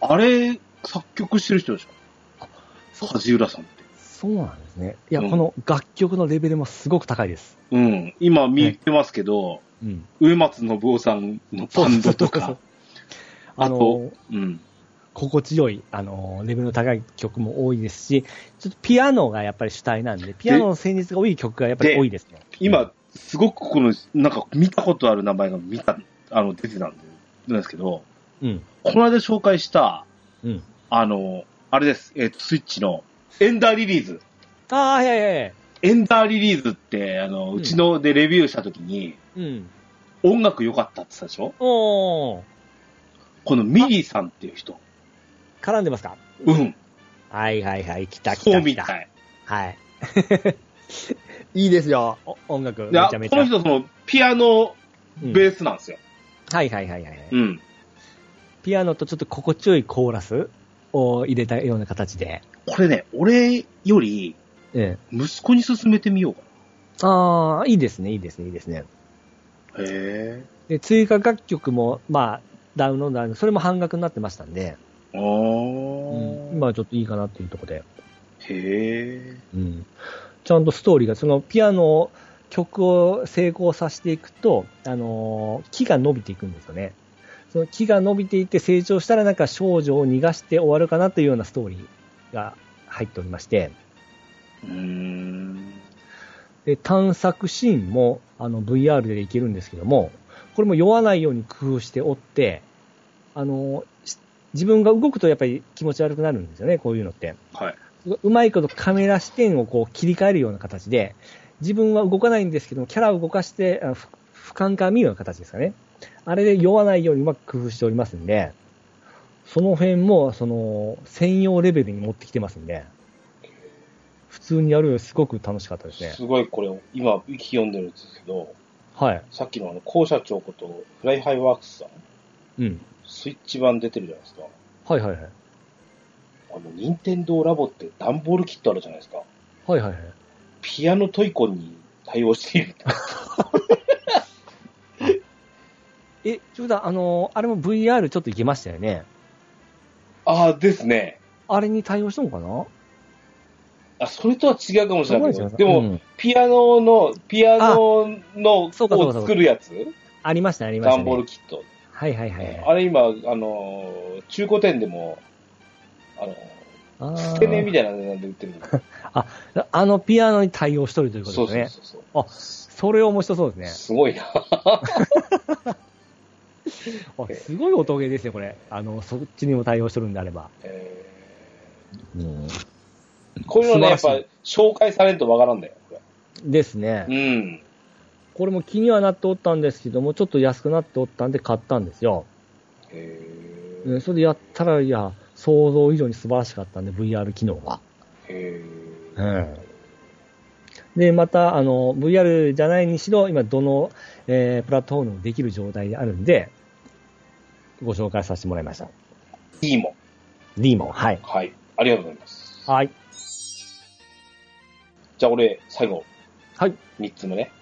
あれ、作曲してる人でしょ梶浦さんって。
そうなんですね。いや、
うん
この楽曲のレベルもすごく高いです。
うん。今見てますけど、
うん。
植松信夫さんのバンドとか、
あ
と、うん。
心地よい、あの、レベルの高い曲も多いですし、ちょっとピアノがやっぱり主体なんで、ピアノの旋律が多い曲がやっぱり多いですね。
今、すごくこの、なんか見たことある名前が見た、あの、出てたんで、なんですけど、
うん。
この間紹介した、
うん。
あの、あれです、えっ、と、スイッチの、エンダーリリーズ。
ああ、はいはいはい。
エンダーリリーズって、あの、
う
ちのでレビューしたときに、
うん。
音楽良かったって言ったでしょ？
おー。
このミリーさんっていう人。
絡んでますか？
うん。
はいはいはい。来た来た来た。
そうみたい。
はい。いいですよ。お音楽。めちゃめちゃ。
この人、その、ピアノ
うん
ベースなんですよ。
はいはいはいはい。
うん。
ピアノとちょっと心地よいコーラスを入れたような形で。
これね、俺より、
え
息子に勧めてみようか
え。ああ、いいですね、いいですね、いいですね。
な。へえ。
で、追加楽曲も、まあ、ダウンロードあるそれも半額になってましたんで、
あ
う
ー。
ん、今はちょっといいかなっていうところで。
へえ。
うん。ちゃんとストーリーが、そのピアノ、曲を成功させていくと、あのー木が伸びていくんですよね。その木が伸びていって成長したらなんか少女を逃がして終わるかなというようなストーリーが入っておりまして、
うーん。
で、探索シーンもあの VR でいけるんですけども、これも酔わないように工夫しておって、あの、し自分が動くとやっぱり気持ち悪くなるんですよね、こういうのって。
はい。
うまいことカメラ視点をこう切り替えるような形で、自分は動かないんですけども、キャラを動かして、あのふ俯瞰から見るような形ですかね。あれで酔わないようにうまく工夫しておりますんで、その辺も、その、専用レベルに持ってきてますんで、普通にやるよりすごく楽しかったですね。
すごいこれ、今、ウィキ読んでるんですけど、
はい。
さっきのあの、黄社長こと、フライハイワークスさん、
うん。
スイッチ版出てるじゃないですか。
はいはいはい。
あの、任天堂ラボって段ボールキットあるじゃないですか。
はいはいはい。
ピアノトイコンに対応している。
え、ちょうどあの、あれも VR ちょっといけましたよね。
ああ、ですね。
あれに対応したのかな？
あ、それとは違うかもしれないけど、でも、
うん
ピアノの、ピアノの、を作るやつ？
ありましたね、ありました
段ボール
ね。
キット。
はいはいはい。
あれ今、あのー、中古店でも、あの、捨て値みたいな値段で売ってるんで。
あのピアノに対応しとるということですね。
そうそうそう。
あ、それ面白そうですね。
すごいな。
あすごい音ゲーですね、これ。あの、そっちにも対応しとるんであれば。
え
うん、
ーこういうのね、やっぱ紹介されるとわからんだよ、こ
ですね。
れ。うん。
これも気にはなっておったんですけども、ちょっと安くなっておったんで買ったんですよ。
へ
うんそれでやったら、いや、想像以上に素晴らしかったんで、VR 機能が。
ーへ
う
ー
ん。で、また、あの、VR じゃないにしろ、今、どの、えープラットフォームもできる状態であるんで、ご紹介させてもらいました。
いいもん。
D も、はい。
はい。ありがとうございます。
はい。
じゃあ俺、最後、
はい。
三つ目ね。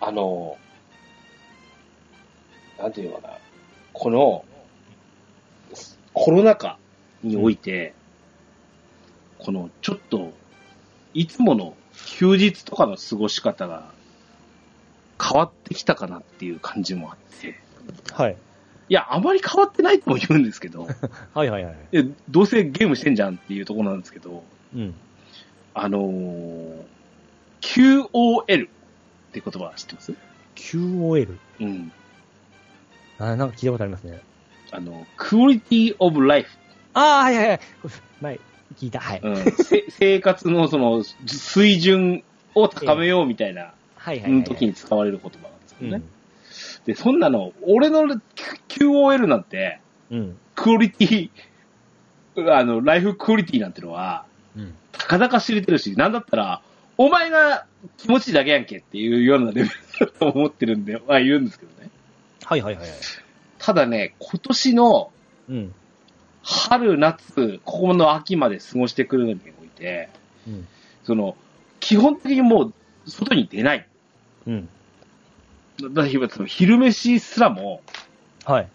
あの、なんていうのかな。この、コロナ禍において、この、ちょっと、いつもの休日とかの過ごし方が変わってきたかなっていう感じもあって。
はい。
いや、あまり変わってないとも言うんですけど、
はいはいはい。
どうせゲームしてんじゃんっていうところなんですけど、
うん。
あのー QOL って言葉知ってます
？QOL。
うん。
あなんか聞いたことありますね。
あの、Quality of Life。
ああ、はいはいはい。前、聞いた。はい。
うん、せ 生活のその水準を高めようみたいな、
はいはいはい。
時に使われる言葉なんです
うん
よね。で、そんなの、俺の QOL なんて、
うん。
クオリティ、あの、ライフクオリティなんてのは、
うん。
たかだか知れてるし、なんだったら、お前が気持ちいいだけやんけっていうようなレベルだと思ってるんで、まあ言うんですけどね。
はいはいはいはい。
ただね、今年の
うん。
春、夏、ここの秋まで過ごしてくるのにおいて、
うん。
その、基本的にもう、外に出ない。
うん。
だだからその昼飯すらも、
はい。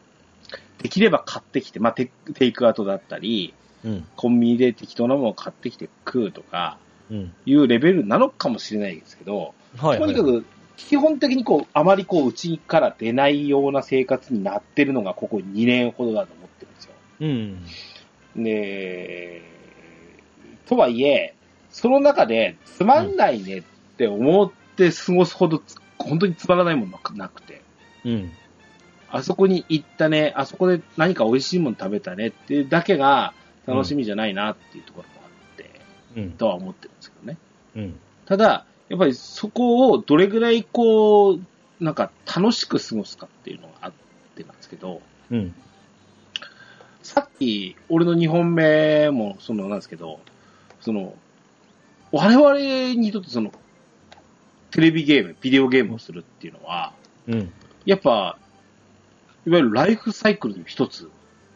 できれば買ってきて、まあテ、テイクアウトだったり、
うん。
コンビニで適当なものを買ってきて食うとか、
うん。
いうレベルなのかもしれないですけど、
はい、
とにかく、基本的にこう、あまりこう、家から出ないような生活になってるのが、ここ2年ほどだと思ってるんですよ。
うん。
で、とはいえ、その中で、つまんないねって思って過ごすほどつ、本当につまらないものがなくて、
うん。
あそこに行ったね、あそこで何か美味しいもの食べたねっていうだけが楽しみじゃないなっていうところもあって、
うん。
とは思ってるんですけどね。
うん。
ただ、やっぱりそこをどれぐらいこう、なんか楽しく過ごすかっていうのがあってなんですけど、
うん。
さっき俺の2本目もそのなんですけど、その、我々にとってその、テレビゲーム、ビデオゲームをするっていうのは、
うん。
やっぱ、いわゆるライフサイクルの一つ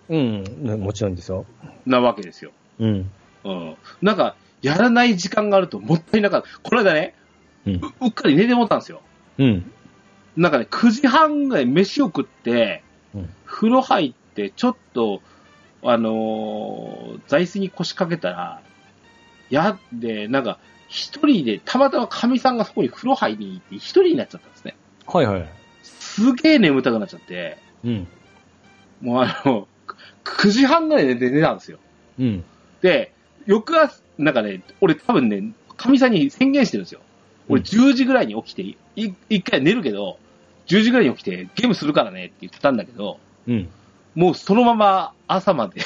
うん。もちろんですよ。
なわけですよ。
うん。
うん。なんか、やらない時間があるともったいなかった。この間ね、
うん。
ううっかり寝てもったんですよ。
うん。
なんかね、9時半ぐらい飯を食って、
うん
風呂入って、ちょっと、あのー座椅子に腰掛けたら、やで、なんか、一人で、たまたま神さんがそこに風呂入りに行って、一人になっちゃったんですね。
はいはい。
すげえ眠たくなっちゃって、
うん。
もうあの、9時半ぐらいで寝たんですよ。
うん。
で、翌朝、なんかね、俺多分ね、神さんに宣言してるんですよ。俺
うん
10時ぐらいに起きて、い一回寝るけど、10時ぐらいに起きてゲームするからねって言ってたんだけど、
うん。
もうそのまま朝まで。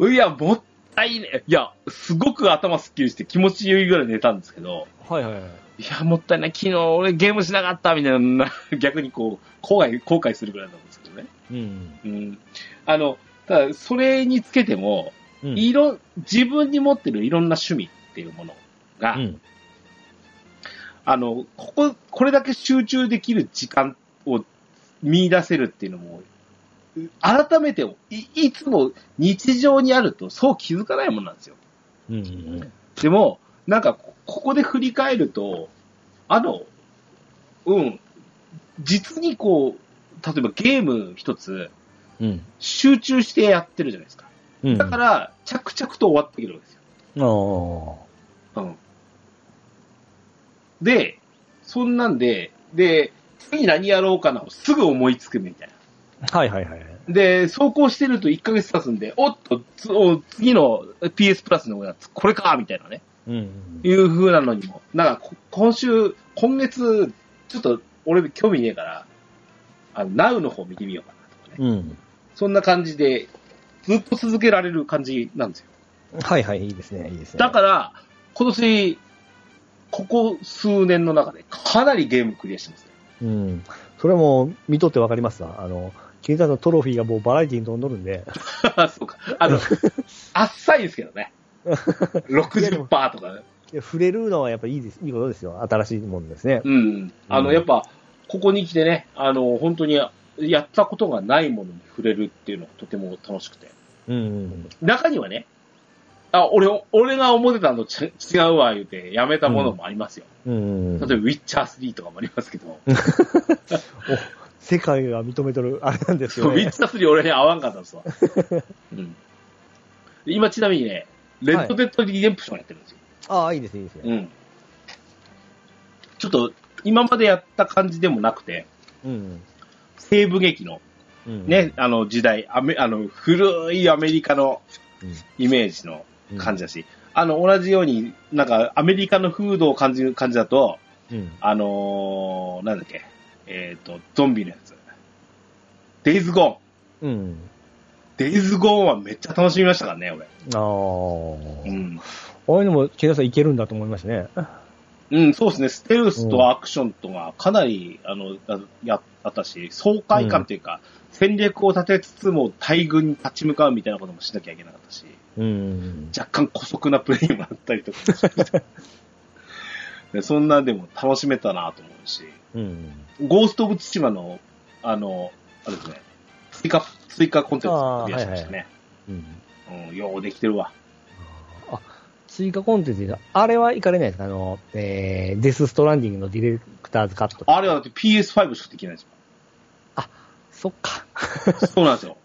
いや、もったいね。いや、すごく頭すっきりして気持ちいいぐらい寝たんですけど、
はいはいはい。
いや、もったいない。昨日俺ゲームしなかったみたいな、逆にこう、後悔、後悔するぐらいなんですけどね。
うん。
うん。あの、ただ、それにつけても、
うん。
いろ、自分に持ってるいろんな趣味っていうものが、
うん。
あの、ここ、これだけ集中できる時間を見出せるっていうのも、改めてい、いつも日常にあるとそう気づかないものなんですよ。
うん。
でも、なんか、こここで振り返ると、あの、うん、実にこう、例えばゲーム一つ、
うん。
集中してやってるじゃないですか。
うん。
だから、着々と終わってくるわけですよ。
ああ。
うん。で、そんなんで、で、次何やろうかなをすぐ思いつくみたいな。
はいはいはい。
で、走行してると1ヶ月経つんで、おっと、次の PS プラスのやつ、これかみたいなね。
うん。
いう風なのにも。なんか、こ今週、今月、ちょっと俺興味ねえから、あの、Now の方見てみようかなとかね。
うん。
そんな感じで、ずっと続けられる感じなんですよ。
はいはい、いいですね、いいですね。
だから、今年、ここ数年の中でかなりゲームクリアしてますね。
うん。それも見とってわかりますわ。あの、金沢のトロフィーがもうバラエティに飛んどるんで。
そうか。あの、あっさいですけどね。60%とかね。
触れるのはやっぱいいです、いいことですよ。新しいもんですね。
うん。あの、
うん
やっぱ、ここに来てね、あの、本当にやったことがないものに触れるっていうのがとても楽しくて。
うん。
中にはね、あ、俺、俺が思ってたのち違うわ、言うて、やめたものもありますよ。
うん。
例えば、ウィッチャー3とかもありますけど、
お、世界が認めとる、あれなんですよね。
ウィッチャー3俺に合わんかったんですわ。うん。今ちなみにね、レッドデッドリデンプションやってるんですよ。
ああ、いいですね、いいですね。
うん。ちょっと、今までやった感じでもなくて、
うん。
西部劇の
うん。
ね、あの時代、アメあの、古いアメリカのイメージの
うん。
感じだし、あの、同じように、なんか、アメリカの風土を感じる感じだと、
うん。
あのー、なんだっけ、えっ、と、ゾンビのやつ。デイズゴーン。
うん。
デイズゴーンはめっちゃ楽しみましたからね、俺。
ああ。
うん。
ああいうのも、ケイさんいけるんだと思いましたね。
うん、そうですね。ステルスとアクションとがかなり、あの、あやあったし、爽快感というか、戦略を立てつつも大軍に立ち向かうみたいなこともしなきゃいけなかったし、
うん。
若干古速なプレイもあったりとかそんなでも楽しめたなと思うし、
うん。
ゴースト・オブ・ツシマの、あの、あれですね、追加、追加コンテンツをクリアしましたね。
うん。
うん、ようできてるわ。
あ、追加コンテンツで、あれは行かれないですか？あの、えー、デスストランディングのディレクターズカット。
あれはだって PS5 しかできないんです
そっか。
よ。そうなんですよ。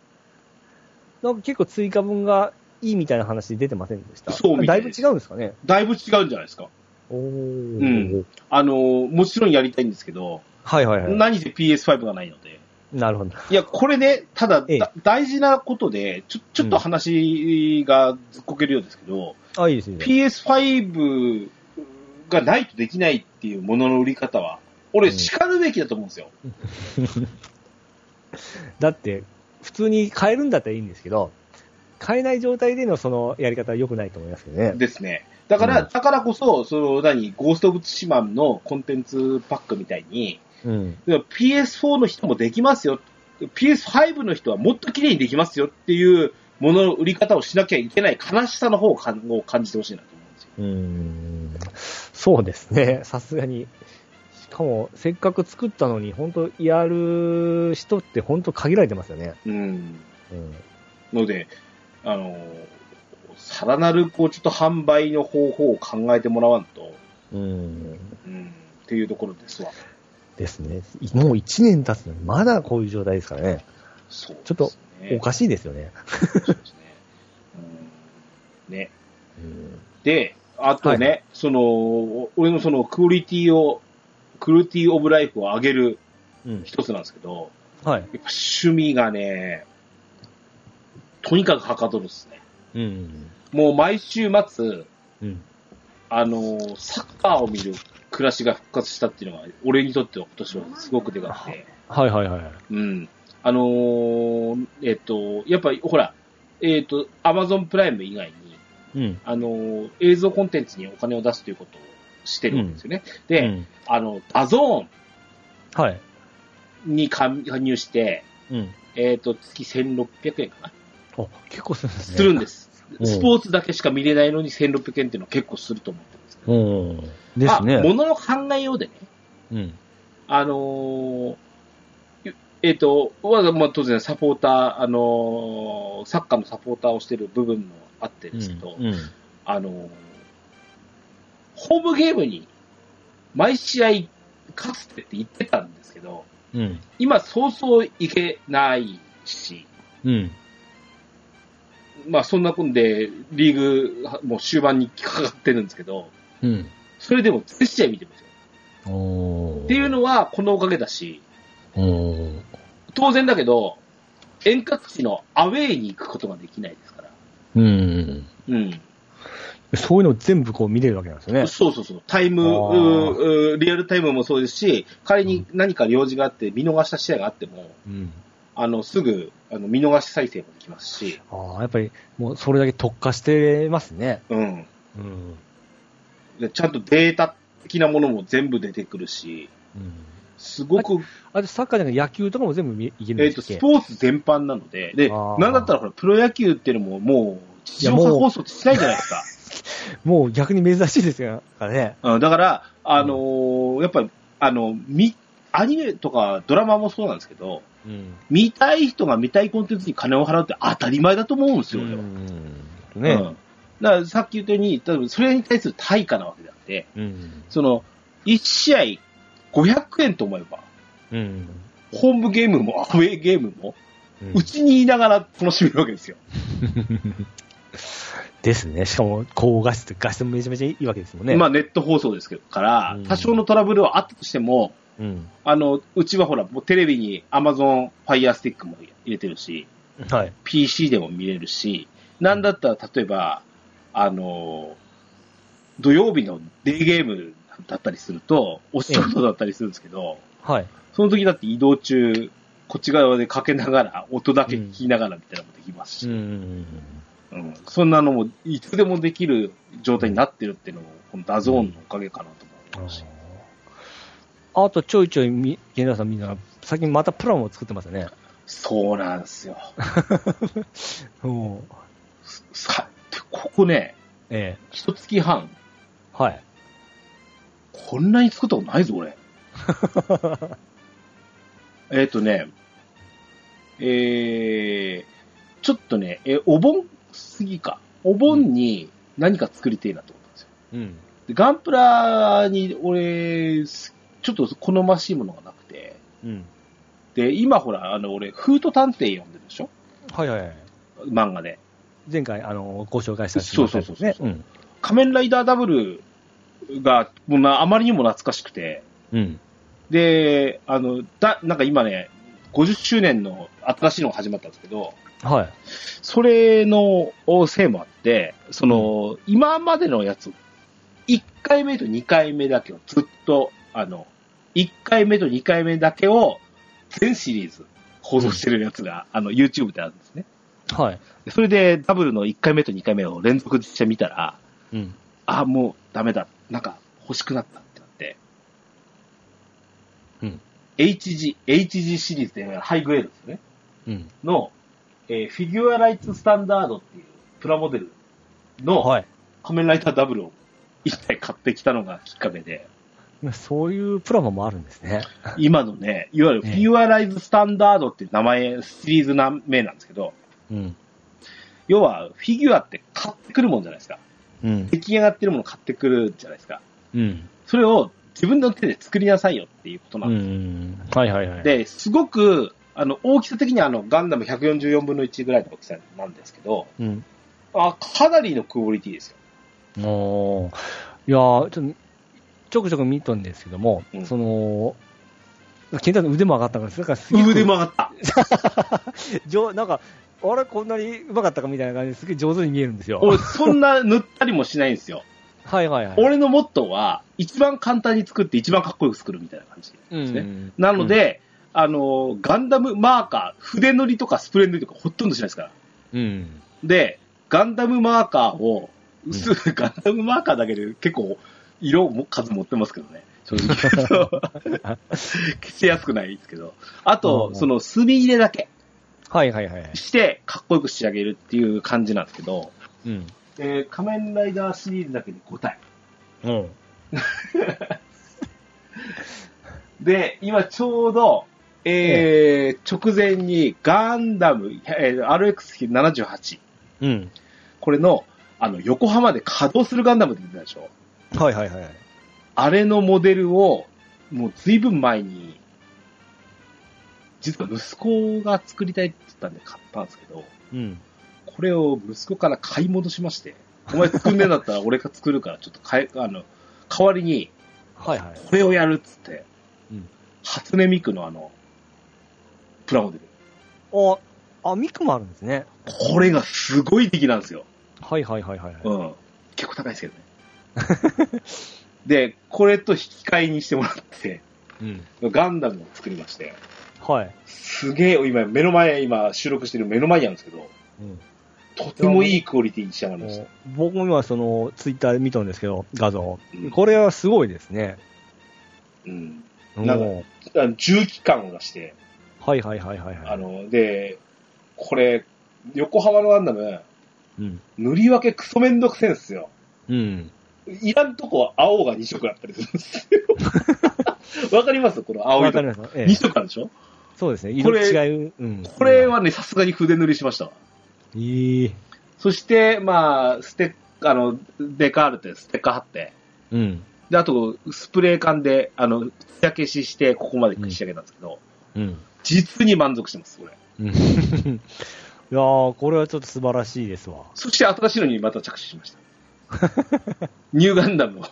なんか結構追加分がいいみたいな話出てませんでした？
そうみた
だいぶ
いです
違うんですかね？
だいぶ違うんじゃないですか？
おー。
うんあの、もちろんやりたいんですけど、
はいはいはい。
何せ PS5 がないので。
なるほど。
いや、これね、ただ、
ええ
だ大事なことで、ちょ、ちょっと話がずっこけるようですけど、
あ、いいですね。
PS5 がないとできないっていうものの売り方は、俺、
うん
叱るべきだと思うんですよ。
だって、普通に買えるんだったらいいんですけど、買えない状態でのそのやり方は良くないと思いますけどね。
ですね。だから、
うん
だからこそ、その、何、ゴースト・オブ・ツシマンのコンテンツパックみたいに、
うん。
でも PS4 の人もできますよ。PS5 の人はもっと綺麗にできますよっていうものの売り方をしなきゃいけない悲しさの方を感を感じてほしいなと思うんですよ。
うーん。そうですね。さすがに。しかも、せっかく作ったのに、本当やる人って本当限られてますよね。
うん。
うん。
ので、あの、さらなる、こう、ちょっと販売の方法を考えてもらわんと、
うん。
うん、っていうところですわ。
ですね。もう1年経つのに、まだこういう状態ですからね。
そうね、
ちょっとおかしいですよね。
そうですね。うん、ね。
うん。
で、あとね、その、俺のそのクオリティを、クオリティオブライフを上げる
うん。
一つなんですけど、
はい。
やっぱ趣味がね、とにかくはかどるっすね。
うん。
もう毎週末、
うん。
あのーサッカーを見る暮らしが復活したっていうのが、俺にとっては今年はすごくでかくて、
はいはいはい。
うん。あのーえっと、やっぱり、ほら、えっと、アマゾンプライム以外に、
うん。
あのー映像コンテンツにお金を出すということをしてるわけですよね。で、
うん
あの、ダゾ
はい。
ーンに加入して、
うん。
えっ、と、月1600円かな、
あ、結構するんですね。
するんです。
うん
スポーツだけしか見れないのに1600円っていうのは結構すると思って。
うん。です
まあ、
ね。
ものの考えようでね、
うん。
あのーえっ、と、我が、まあ、当然サポーター、あのーサッカーのサポーターをしてる部分もあってですけど、
うん。
あのーホームゲームに毎試合勝つってって言ってたんですけど、
うん。
今そうそういけないし、
うん。
まあそんなこんで、リーグはもう終盤にかかってるんですけど、
うん。
それでも全試合見てますよ。っていうのはこのおかげだし、当然だけど、遠隔地のアウェイに行くことができないですから。
うん。
うん。
そういうの全部こう見れるわけなんですよね。
そうそうそう。タイム、リアルタイムもそうですし、仮に何か用事があって見逃した試合があっても、
うん。
あの、すぐ、あの、見逃し再生もできますし、
ああ、やっぱりもうそれだけ特化してますね。
うん。
うん。
でちゃんとデータ的なものも全部出てくるし、
うん。
すごく、
あとサッカーじゃなくて野球とかも全部見いけるん
えっ、と、
ですっけ
スポーツ全般なので、で、なんだったらほら、プロ野球っていうのももう、地上波放送ってしないじゃないですか。
もう逆に珍しいですからね。
うん、だから、あのーやっぱり、あの、み、アニメとかドラマもそうなんですけど、
うん。
見たい人が見たいコンテンツに金を払うって当たり前だと思うんですよ。俺は
うん。ね。
うんだからさっき言ったように、多分それに対する対価なわけであって、
うん。
その、1試合500円と思えば、
うん。
ホームゲームもアウェーゲームも、
う
ちにいながら楽しめるわけですよ。
ですね。しかも、高画質、画質もめちゃめちゃいいわけですもんね。
まあネット放送ですけど、から
うん、
多少のトラブルはあったとしても、
うん。
あの、うちはほら、もうテレビに Amazon Fire Stick も入れてるし、
はい。
PC でも見れるし、なんだったら例えば、あの、土曜日のデーゲームだったりすると、お仕事だったりするんですけど、
はい。
その時だって移動中、こっち側でかけながら、音だけ聞きながらみたいなのもできますし、
うんうん
うんそんなのもいつでもできる状態になってるっていうのも、この DAZN のおかげかなと思いますし。
あとちょいちょいみ、源田さんみんな、最近またプラモを作ってますよね。
そうなんですよ。
うん。
さ、ここね、
ええ。
一月半、
はい。
こんなに作ったことないぞ、俺。えっとね、えー、ちょっとね、え、お盆過ぎか。お盆に何か作りてえなと思ったんですよ。
うん。
でガンプラに俺、すちょっと好ましいものがなくて、
うん。
で、今ほら、あの、俺、フート探偵読んでるでしょ？
はいはいはい。
漫画で。
前回、あの、ご紹介した
そうそうそうそう
ね。うん。
仮面ライダーダブルが、もうなあまりにも懐かしくて、
うん。
で、あの、だ、なんか今ね、50周年の新しいのが始まったんですけど、
はい。
それのせいもあって、その、今までのやつ、1回目と2回目だけをずっと、あの、1回目と2回目だけを全シリーズ放送してるやつが、あの、YouTube であるんですね。
はい。
でそれでダブルの1回目と2回目を連続してみたら、
うん。
あ、もうダメだ。なんか欲しくなったってなって。
うん。
HG、HG シリーズでハイグレードですね。
うん。
の、えーフィギュアライツスタンダードっていうプラモデルの
はい。
仮面ライダーダブルを一体買ってきたのがきっかけで、
そういうプラモもあるんですね。
今のね、いわゆるフィギュアライズスタンダードっていう名前、シリーズ名名なんですけど、
うん。
要はフィギュアって買ってくるもんじゃないですか。
うん。
出来上がってるもの買ってくるじゃないですか。
うん。
それを自分の手で作りなさいよっていうことな
うん
です。
はいはいはい。、
で、すごく、あの、大きさ的にはあの、ガンダム144分の1ぐらいの大きさなんですけど、
うん。
あ、かなりのクオリティですよ。
おーいやーちょっと、ちょくちょく見とんですけども、
うん
その、ケンタの腕も上がったから、だからすげえ
腕も上がった。
上なんか、あれ、こんなにうまかったかみたいな感じですげえ上手に見えるんですよ。
俺、そんな塗ったりもしないんですよ。
はいはいはい。
俺のモットーは、一番簡単に作って一番かっこよく作るみたいな感じ
うん、
ですね。なので、あの、ガンダムマーカー、筆塗りとかスプレー塗りとかほとんどしないですから。
うん。
で、ガンダムマーカーを、薄い ガンダムマーカーだけで結構、色も数持ってますけどね。正直。消しやすくないですけど。あ
う
と、
ん
その墨入れだけ
はいはいはい。
して、かっこよく仕上げるっていう感じなんですけど、
うん。
えー仮面ライダーシリーズだけで5体。
うん。
で、今ちょうど、えー直前にガンダム、えー RX78、
うん。
これの、あの、横浜で稼働するガンダムって出てたでしょ？
はいはいはい。
あれのモデルを、もう随分前に、実は息子が作りたいって言ったんで買ったんですけど、
うん。
これを息子から買い戻しまして、お前作んねえんだったら俺が作るから、ちょっと買え、あの、代わりに、
はいはい。
これをやるっつって、
うん
初音ミクのあの、プラモデル。
あ、あ、ミクもあるんですね。
これがすごい出来なんですよ。
はいはいはいはい。
うん。結構高いですけどね。で、これと引き換えにしてもらって、
うん。
ガンダムを作りまして、
はい。
すげえ、今、目の前、今、収録してる目の前にあるんですけど、
うん。
とてもいいクオリティに仕上がりました。
僕も今、その、ツイッターで見たんですけど、画像
うん。
これはすごいですね。
うん。なんか重機感を出して、
はいはいはいはいはい。
あ、の、で、これ、横浜のガンダム、
うん。
塗り分けクソめんどくせえんすよ。
うん。
いらんとこ青が2色あったりするんですよ。わかります？この青い。
わかります。ええ
2色あるでしょ？
そうですね。色違う。うん。
これはね、さすがに筆塗りしましたわ。
いい。
そして、まあ、ステッあの、デカールってステッカー貼って、
うん。
で、あと、スプレー缶で、あの、艶消しして、ここまで仕上げたんですけど、
うん。
実に満足してます、これ。
うん。いやー、これはちょっと素晴らしいですわ。
そして新しいのにまた着手しました。ニューガンダムを。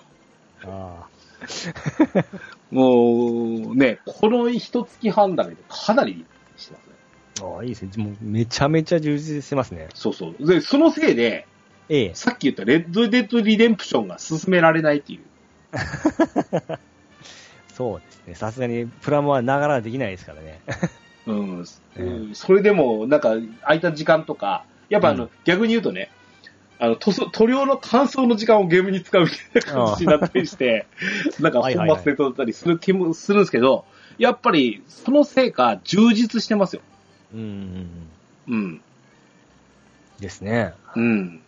あ
もう、ね、この一月半だけでかなりしてますね。
ーあー、いいですね。もうめちゃめちゃ充実してますね。
そうそう。で、そのせいで、
ええ。
さっき言ったレッドデッドリデンプションが進められないっていう。
そうですね。さすがにプラモはながらできないですからね。
うん。
え
うんそれでも、なんか、空いた時間とか、やっぱあの、
うん
逆に言うとね、あの、塗装塗料の乾燥の時間をゲームに使うみたいな感じになったりして、なんか本末転倒だったりする気もするんですけど、やっぱり、そのせいか、充実してますよ。
うん。
うん。
ですね。
うん。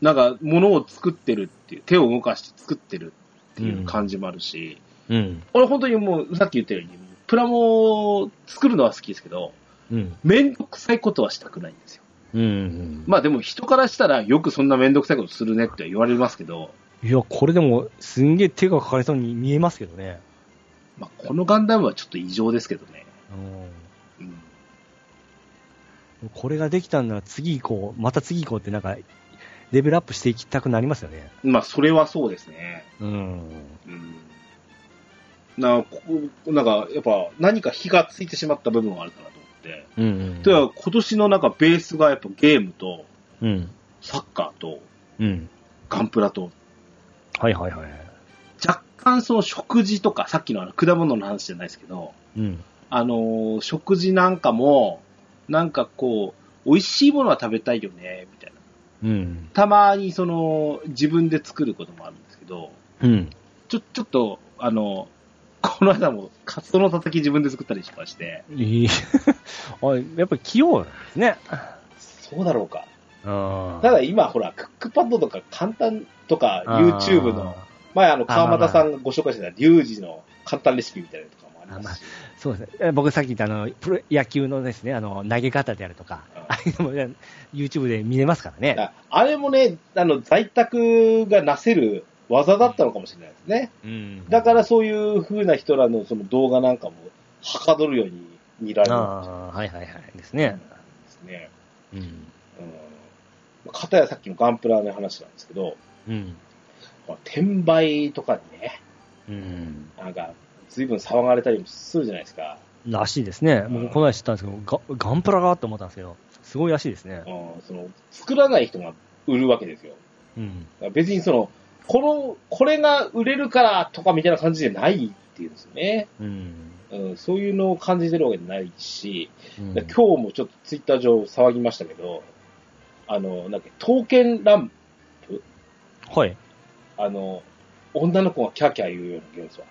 なんか、物を作ってるっていう、手を動かして作ってるっていう感じもあるし、
うん。
俺本当にもう、さっき言ったように、プラモを作るのは好きですけど、
うん。
めんどくさいことはしたくないんですよ。
うん。
まあでも人からしたらよくそんなめんどくさいことするねって言われますけど、
いや、これでも、すんげえ手がかかりそうに見えますけどね。
まあこのガンダムはちょっと異常ですけどね。
うん。
うん。
これができたんなら次行こう、また次行こうってなんか、レベルアップしていきたくなりますよね。
まあそれはそうですね。
うん。
うん。な、ここなんかやっぱ何か火がついてしまった部分はあるかなと。
うん、うん。
では今年のなんかベースがやっぱゲームと
うん。
サッカーと
うん。
ガンプラと
はいはいはい。
若干その食事とかさっきのあの果物の話じゃないですけど、
うん。
あのー食事なんかも、なんかこう、美味しいものは食べたいよね、みたいな。
うん。
たまにその、自分で作ることもあるんですけど、
うん。
ちょ、ちょっと、あの、この間も、カツオのたたき自分で作ったりしまして、
いい。あ、やっぱり器用なんですね。
そうだろうか。
うん。
ただ今、ほら、クックパッドとか簡単とか、YouTube の、前あの、川又さんがご紹介してた、リュウジの簡単レシピみたいなのとかもありますし、
そうですね。え僕さっき言ったあの、プロ野球のですね、あの、投げ方であるとか、
うん
ああいうのもね YouTube で見れますからね。
ああれもね、あの、在宅がなせる技だったのかもしれないですね。
うん
だからそういう風な人らのその動画なんかも、はかどるように見られるん
ああ、はいはいはい。ですね。
ですね。
うん。
うん。かたやさっきのガンプラの話なんですけど、
うん。
まあ転売とかにね、
うん。
なんか、随分騒がれたりもするじゃないですか。
らしいですね。
うん
僕、この間知ったんですけど、ガガンプラがって思ったんですけど、すごいらしいですね。
うん、その、作らない人が売るわけですよ。
うん。
別にその、この、これが売れるからとかみたいな感じじゃないっていうんですよね。
うん。
うん、そういうのを感じてるわけじゃないし、
うん
で今日もちょっとツイッター上騒ぎましたけど、あの、なんか、刀剣乱舞？
はい。
あの、女の子がキャーキャー言うようなゲームですわ。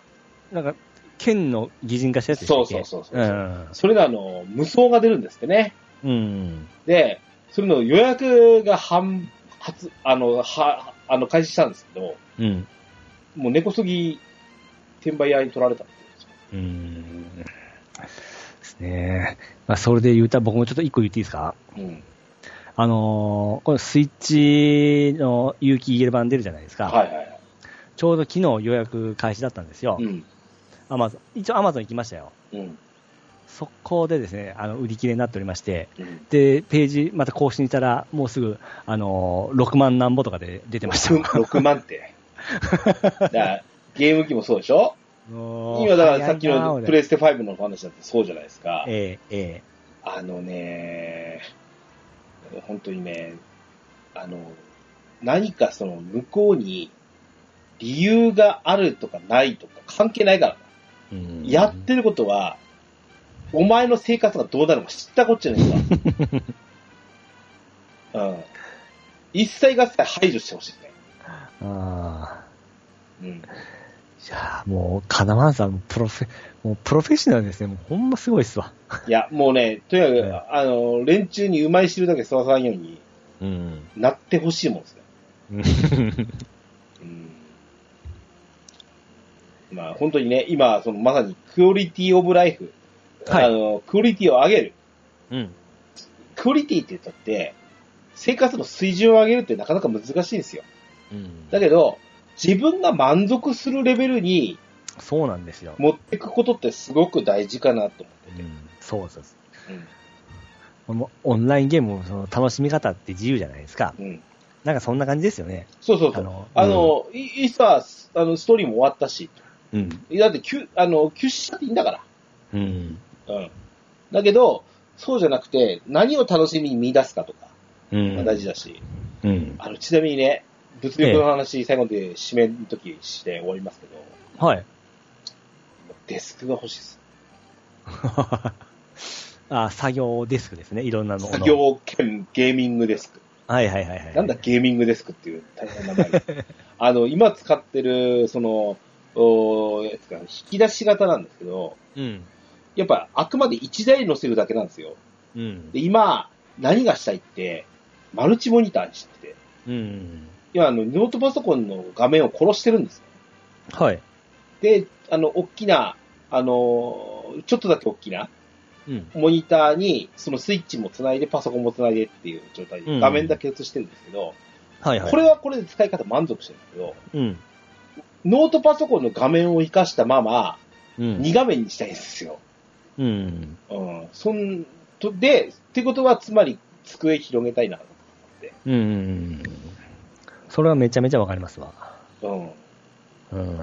なんか、剣の擬人化したやつ
そうそうそうそう
うん。
それがあの、無双が出るんですってね。
うん。
で、それの予約が販発、あの、は、あの、開始したんですけど、
うん。
もう根こそぎ転売屋に取られたっていうんですよ。
うん。ですね。まあ、それで言うたら僕もちょっと一個言っていいですか？
うん。
あのーこのスイッチの有機 EL 版出るじゃないですか。
はいはいはい。
ちょうど昨日予約開始だったんですよ。
うん。
アマゾン。一応アマゾン行きましたよ。
うん。
速攻でですね、あの、売り切れになっておりまして、
うん。
で、ページまた更新したら、もうすぐ、あのー6万何ぼとかで出てました。
6万って。だからゲーム機もそうでしょ？今だからさっきのプレ
イ
ステ5の話だってそうじゃないですか。
えええ
あのね、本当にね、あの、何かその向こうに理由があるとかないとか関係ないから
うん
やってることは、お前の生活がどうなるか知ったこっちゃないわ。うん。一切合切排除してほしいね。
あ
うん。
ーいやーもう、カナマンさん、プロフェ、もうプロフェッショナルですね。もうほんますごいっすわ。
いや、もうね、とにかく、
ええ
あの、連中にうまい汁だけ吸わさんように
うん。
なってほしいもんですね。うん。まあ、本当にね、今、その、まさに、クオリティオブライフ。
はい
あの、クオリティを上げる。
うん。
クオリティって言ったって、生活の水準を上げるってなかなか難しいんですよ。
うん。
だけど、自分が満足するレベルに
そうなんですよ。
持っていくことってすごく大事かなと思ってて。
うん。そうそうそ
うん
オンラインゲームのその楽しみ方って自由じゃないですか。
うん。
なんかそんな感じですよね。
そうそうそう。
あの
あの、いいつは、あの、ストーリーも終わったし、
うん。
だって、休、あの、休止しちゃっていいんだから。
うん。
うん。だけど、そうじゃなくて、何を楽しみに見出すかとか、大事だし、
うん。
あの、ちなみにね、物力の話、最後で締めの時して終わりますけど、
はい。
デスクが欲しいです。
あ、作業デスクですね。いろんなのの。
作業兼ゲーミングデスク。
はいはいはいはい。
なんだゲーミングデスクっていう大変な名前。あの、今使ってる、その、おやつか引き出し型なんですけど、
うん。
やっぱあくまで1台乗せるだけなんですよ。
うん。
で、今、何がしたいって、マルチモニターにしてて、
うん。
今、あの、ノートパソコンの画面を殺してるんですよ。
はい。
で、あの、大きな、あの、ちょっとだけ大きな
うん。
モニターに、そのスイッチもつないで、パソコンもつないでっていう状態で、
うん
画面だけ映してるんですけど、
はいはい。
これはこれで使い方満足してるんですけど、
うん。
ノートパソコンの画面を活かしたまま、
うん。
2画面にしたいんですよ。
うん。
うん。そんと、で、ってことは、つまり、机広げたいなと
うんうん。それはめちゃめちゃわかりますわ。
思って。
うん。
うん。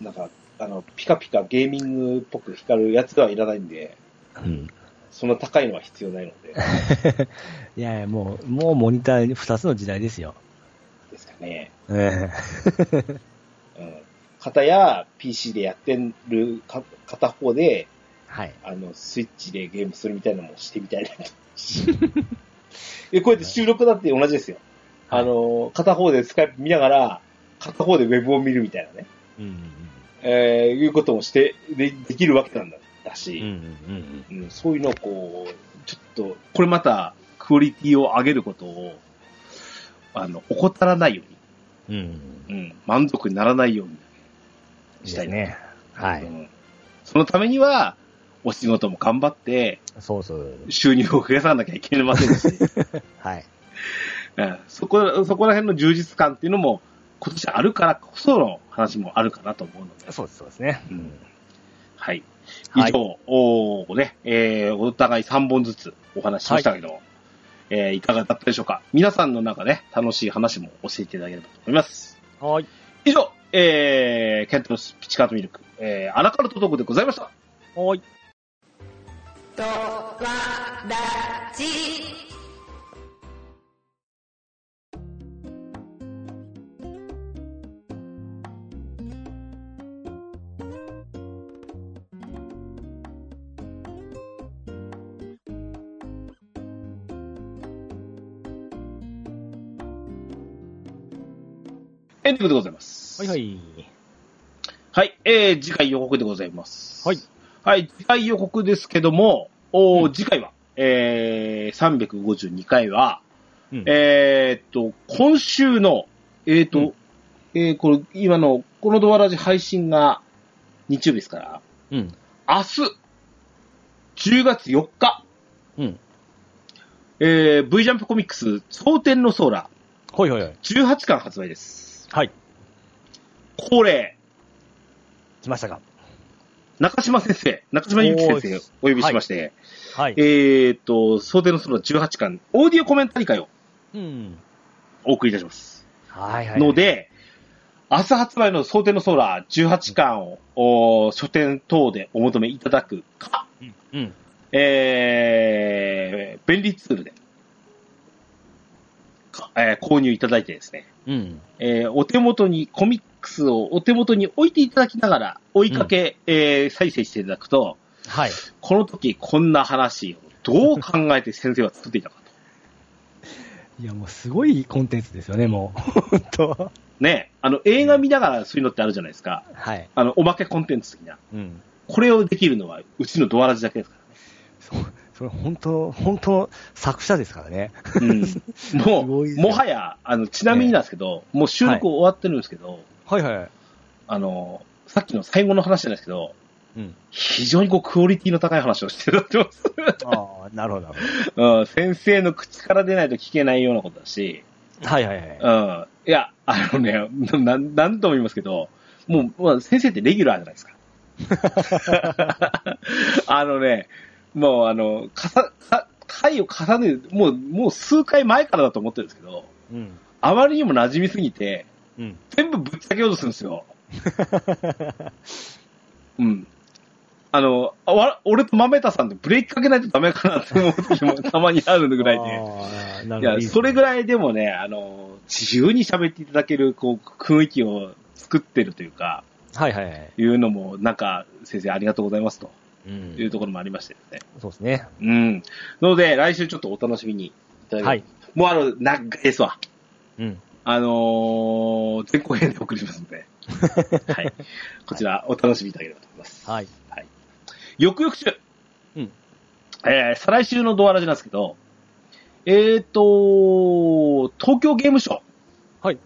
なんか、あの、ピカピカゲーミングっぽく光るやつはいらないんで、
うん。
そんな高いのは必要ないので、
いやいや、もう、もうモニター2つの時代ですよ。
ですかね。
え
うん。片や PC でやってるか片方で、
えはい。
あの、スイッチでゲームするみたいなのもしてみたいなと。で、こうやって収録だって同じですよ。あの、片方でスカイプ見ながら、片方でウェブを見るみたいなね。
うん。
えー、いうこともして、で、できるわけなんだだ
うん。
し、
うん。
うんそういうのをこう、ちょっと、これまた、クオリティを上げることを、あの、怠らないよ
うん。うん。
うに、うん、満足にならないようにしたいね。
ね。はい。
うんそのためには、お仕事も頑張って、
そうそう。
収入を増やさなきゃいけませんし、
はい。
うんそこ、そこら辺の充実感っていうのも、今年あるからこその話もあるかなと思うので、
そうです、そうですね。
うんはい。
はい
以上、おーね、えー、お互い3本ずつお話ししましたけど、えーいかがだったでしょうか皆さんの中ね、楽しい話も教えていただければと思います。
はい。
以上、えー、ケントのピチカートミルク、えー、アラカルトトークでございました。
はい。
とわらじ。
エンディングでございます。
はいはい。
はい、えー、次回予告でございます。
はい。
はい、次回予告ですけども、おー次回は、えー、352回は、
うん
えーっと、今週の、えーっと、
うん
えーこれ、今の、このドアラジ配信が日曜日ですから、
うん。
明日、10月4日、
うん。
えー、V ジャンプコミックス、蒼天の空、
ほいほいほい。
18巻発売です。
はい。
恒例、
来ましたか？
中島先生、中島ゆき先生をお呼びしまして、
はい。
えーっと、蒼天の空18巻、オーディオコメンタリー会を
うん。
お送りいたします。
はいはい。
の、で、明日発売の蒼天の空18巻を、お書店等でお求めいただくか、
うん。うん。
えー、便利ツールで、かえー購入いただいてですね、
うん。
えーお手元にコミッをお手元に置いていただきながら、追いかけ、えー再生していただくと、
はい。
この時こんな話をどう考えて先生は作っていたかと。
いや、もうすごいコンテンツですよね、もう。本当
ね、あの、映画見ながらそういうのってあるじゃないですか。
はい。
あの、おまけコンテンツ的な。
うん。
これをできるのは、うちのドアラジだけですか
そう、それ本当、本当、作者ですからね。
らね。うん。もう、もはや、あの、ちなみになんですけど、もう収録終わってるんですけど、
はいはい。
あの、さっきの最後の話じゃないですけど、
うん。
非常にこう、クオリティの高い話をしてると思います。
ああ、なるほど、
うん、先生の口から出ないと聞けないようなことだし、
ど。はいはいはい。
うん。いや、あのね、ななんとも言いますけど、もう、まあ、先生ってレギュラーじゃないですか。あのね、もうあの、かさ、か回を重ねる、もう、もう数回前からだと思ってるんですけど、
うん。
あまりにも馴染みすぎて、
うん。
全部ぶっちゃけようとするんですよ。うん。あの、あわ俺と豆田さんでブレーキかけないとダメかなって思う時もたまにあるぐらいで。いや、それぐ
い
らいでもね、あの、自由に喋っていただける、こう、雰囲気を作ってるというか、
はいはいはい。
いうのも、なんか、先生ありがとうございますと
う
いうんところもありましてですね。
そうですね。
うん。なので、来週ちょっとお楽しみにいただき
はい。
もうあの、長いですわ。
うん。
あのー、前後編で送りますので、はい。こちら、お楽しみいただければと思います。
はい。
翌々週。
うん。
えー、再来週のドアラジなんですけど、えーと、東京ゲームショウ。
はい。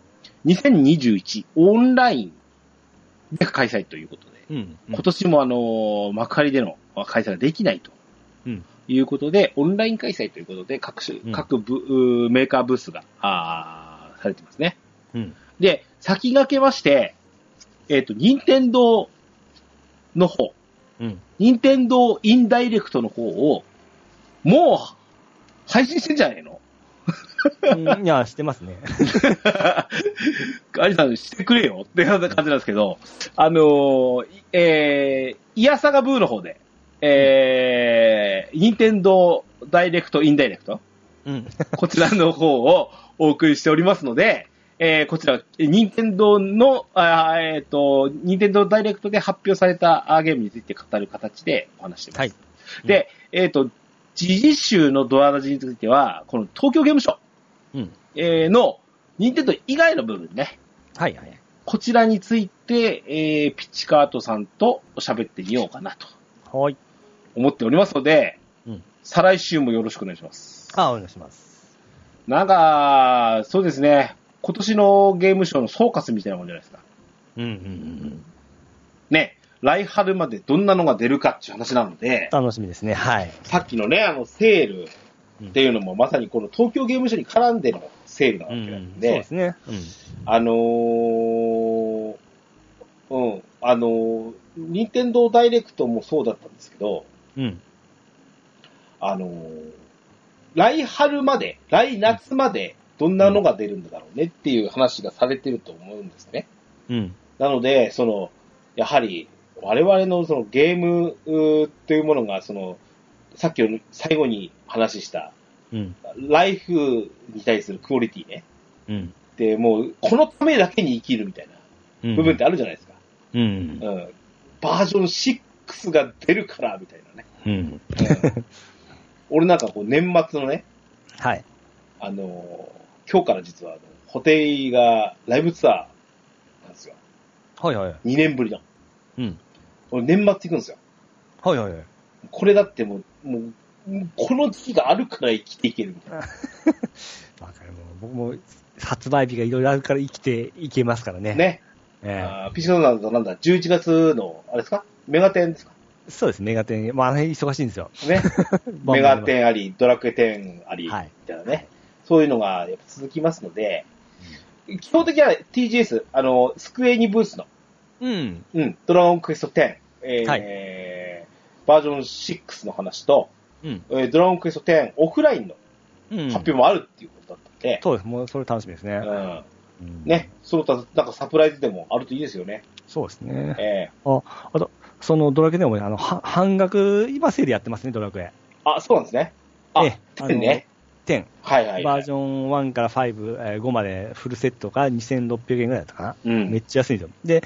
2021オンラインで開催ということで、
うん。
今年もあのー幕張での開催ができないと。
うん
いうことで、オンライン開催ということで、各種、
うん
各部、うーメーカーブースが、あーされてますね。
うん。
で、先駆けまして、えっ、と、任天堂の方、
うん。
任天堂インダイレクトの方を、もう、配信してんじゃねえの？
うんいや、してますね。
アリさんしてくれよって感じなんですけど、あのー、いえー、イヤサガブーの方で、えー、任天堂ダイレクトインダイレクト
うん。
こちらの方をお送りしておりますので、えー、こちら、任天堂の、えっ、と、任天堂ダイレクトで発表されたゲームについて語る形でお話してます。
はい。
で、えっ、と、時事集のドアラジについては、この東京ゲームショウ、
うん。
えーの、任天堂以外の部分ね、
はいはい。
こちらについて、えー、ピッチカートさんと喋ってみようかなと
はい。
思っておりますので、
うん
再来週もよろしくお願いします。
あ、お願いします。
なんか、そうですね、今年のゲームショーの総括みたいなもんじゃないですか。
うんうんうん
ね、来春までどんなのが出るかっていう話なので
うん。、楽しみですね。はい。
さっきのね、あの、セールっていうのもまさにこの東京ゲームショーに絡んでのセールなわけ
うん。
なん
そう
で、
ですね。うん。
あのー、うん、あのー、任天堂ダイレクトもそうだったんですけど、
うん。
あのー、来春まで、来夏までどんなのが出るんだろうねっていう話がされてると思うんですね。
うん。
なので、その、やはり、我々のそのゲームうーっていうものが、その、さっきの最後に話した、
うん。
ライフに対するクオリティね。
うん。
で、もう、このためだけに生きるみたいな
うん。
部分ってあるじゃないですか。
うん。
うん。バージョン6が出るから、みたいなね。
うん。
うん俺なんかこう、年末のね、
はい。
あのー今日から実は、あの、ホテイがライブツアーなんですよ。
はいはい。
2年ぶりの。
うん。
俺年末行くんですよ。
はいはいはい。
これだってもう、もう、この時期があるから生きていけるみたいな。
わかる。もう僕も発売日がいろいろあるから生きていけますからね。
ね。
え
あーピッチカートなんだ、なんだ、11月の、あれですか？メガテンですか？
えそうです、メガテン。まあ、あの辺忙しいんですよ。
ね。メガテンあり、ドラクエ10あり、
はい
みたいなね。そういうのがやっぱ続きますので、基本的には TGS、あの、スクエニブースの、
うん。
うん、ドラゴンクエスト10、えー
はい
バージョン6の話と、
うん。
えードラゴンクエスト10オフラインの
うん。
発表もあるっていうことだったんで、
そうです。もうそれ楽しみですね。
うん、
うん
ね、その他、なんかサプライズでもあるといいですよね。
そうですね。
え
あ、あと、そのドラクエでもね、あの、は半額、今セールやってますね、ドラクエ。
ーあ、そうなんですね。あ、
ええ
10ね。
10。
はいはい、はい。
バージョン1から5、えー5までフルセットが2600円ぐらいだったかな。
うん
めっちゃ安いんですよ。で、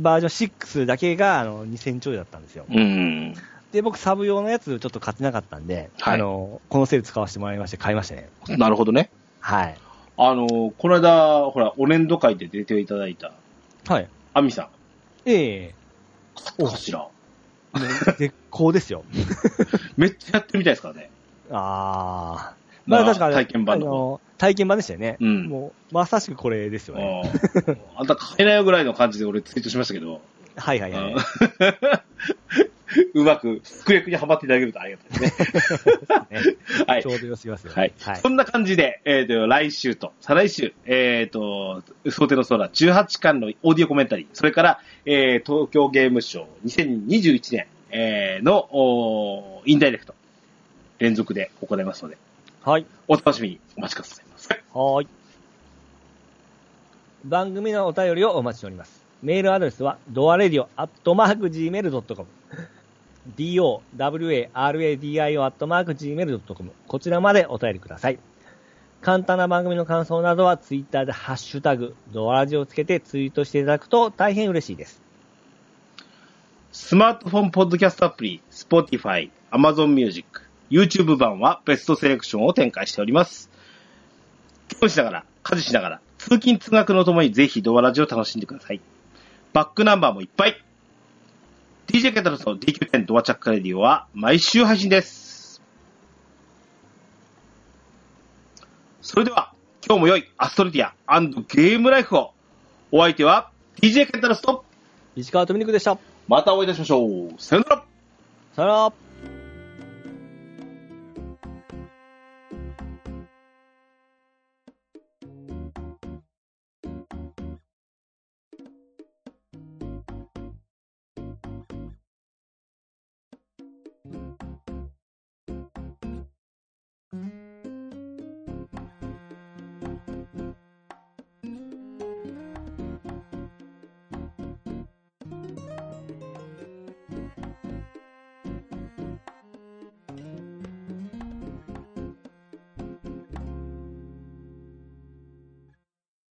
バージョン6だけがあの2000ちょいだったんですよ。
うん。
で、僕サブ用のやつちょっと買ってなかったんで、
はい
あの、このセール使わせてもらいまして買いましたね。
なるほどね。
はい。
あの、この間、ほら、お年度会で出ていただいた、
はい。
アミさん。
ええ
おかしら。
絶好ですよ。
めっちゃやってみたいですからね。
ああ。
まあ
まあ確かに、
体験版の
体験版でしたよね。
うん
もう、まさしくこれですよね。
うんあんた買えないよぐらいの感じで俺ツイートしましたけど、
はいはいはい。
うまく、スクレクにはまっていただけるとありがたいですね。
ね
はい
ちょうどよすぎますよ。
はい。
はい
そ。んな感じで、えっ、と、来週と、再来週、えっ、と、想定の空18巻のオーディオコメンタリー、それから、えー東京ゲームショー2021年、えーの、おーインダイレクト、連続で行いますので、
はい。
お楽しみにお待ちくださいませ。
はーい。番組のお便りをお待ちしております。メールアドレスは、ドアレディオアットマーク Gmail.com。Dowaradio アットマーク Gmail.com。こちらまでお便りください。簡単な番組の感想などは、ツイッターでハッシュタグ、ドアラジをつけてツイートしていただくと大変嬉しいです。
スマートフォンポッドキャストアプリ、Spotify、Amazon Music、YouTube 版はベストセレクションを展開しております。業務しながら、家事しながら、通勤通学のともにぜひドアラジを楽しんでください。バックナンバーもいっぱい !DJ ケンタロスの DQ10 ドアチャックレディオは毎週配信です。それでは、今日も良いアストルティアゲームライフを。お相手は DJ ケンタロスと、
石川とみにくでした。
またお会いいたしましょう。さよなら
さよなら。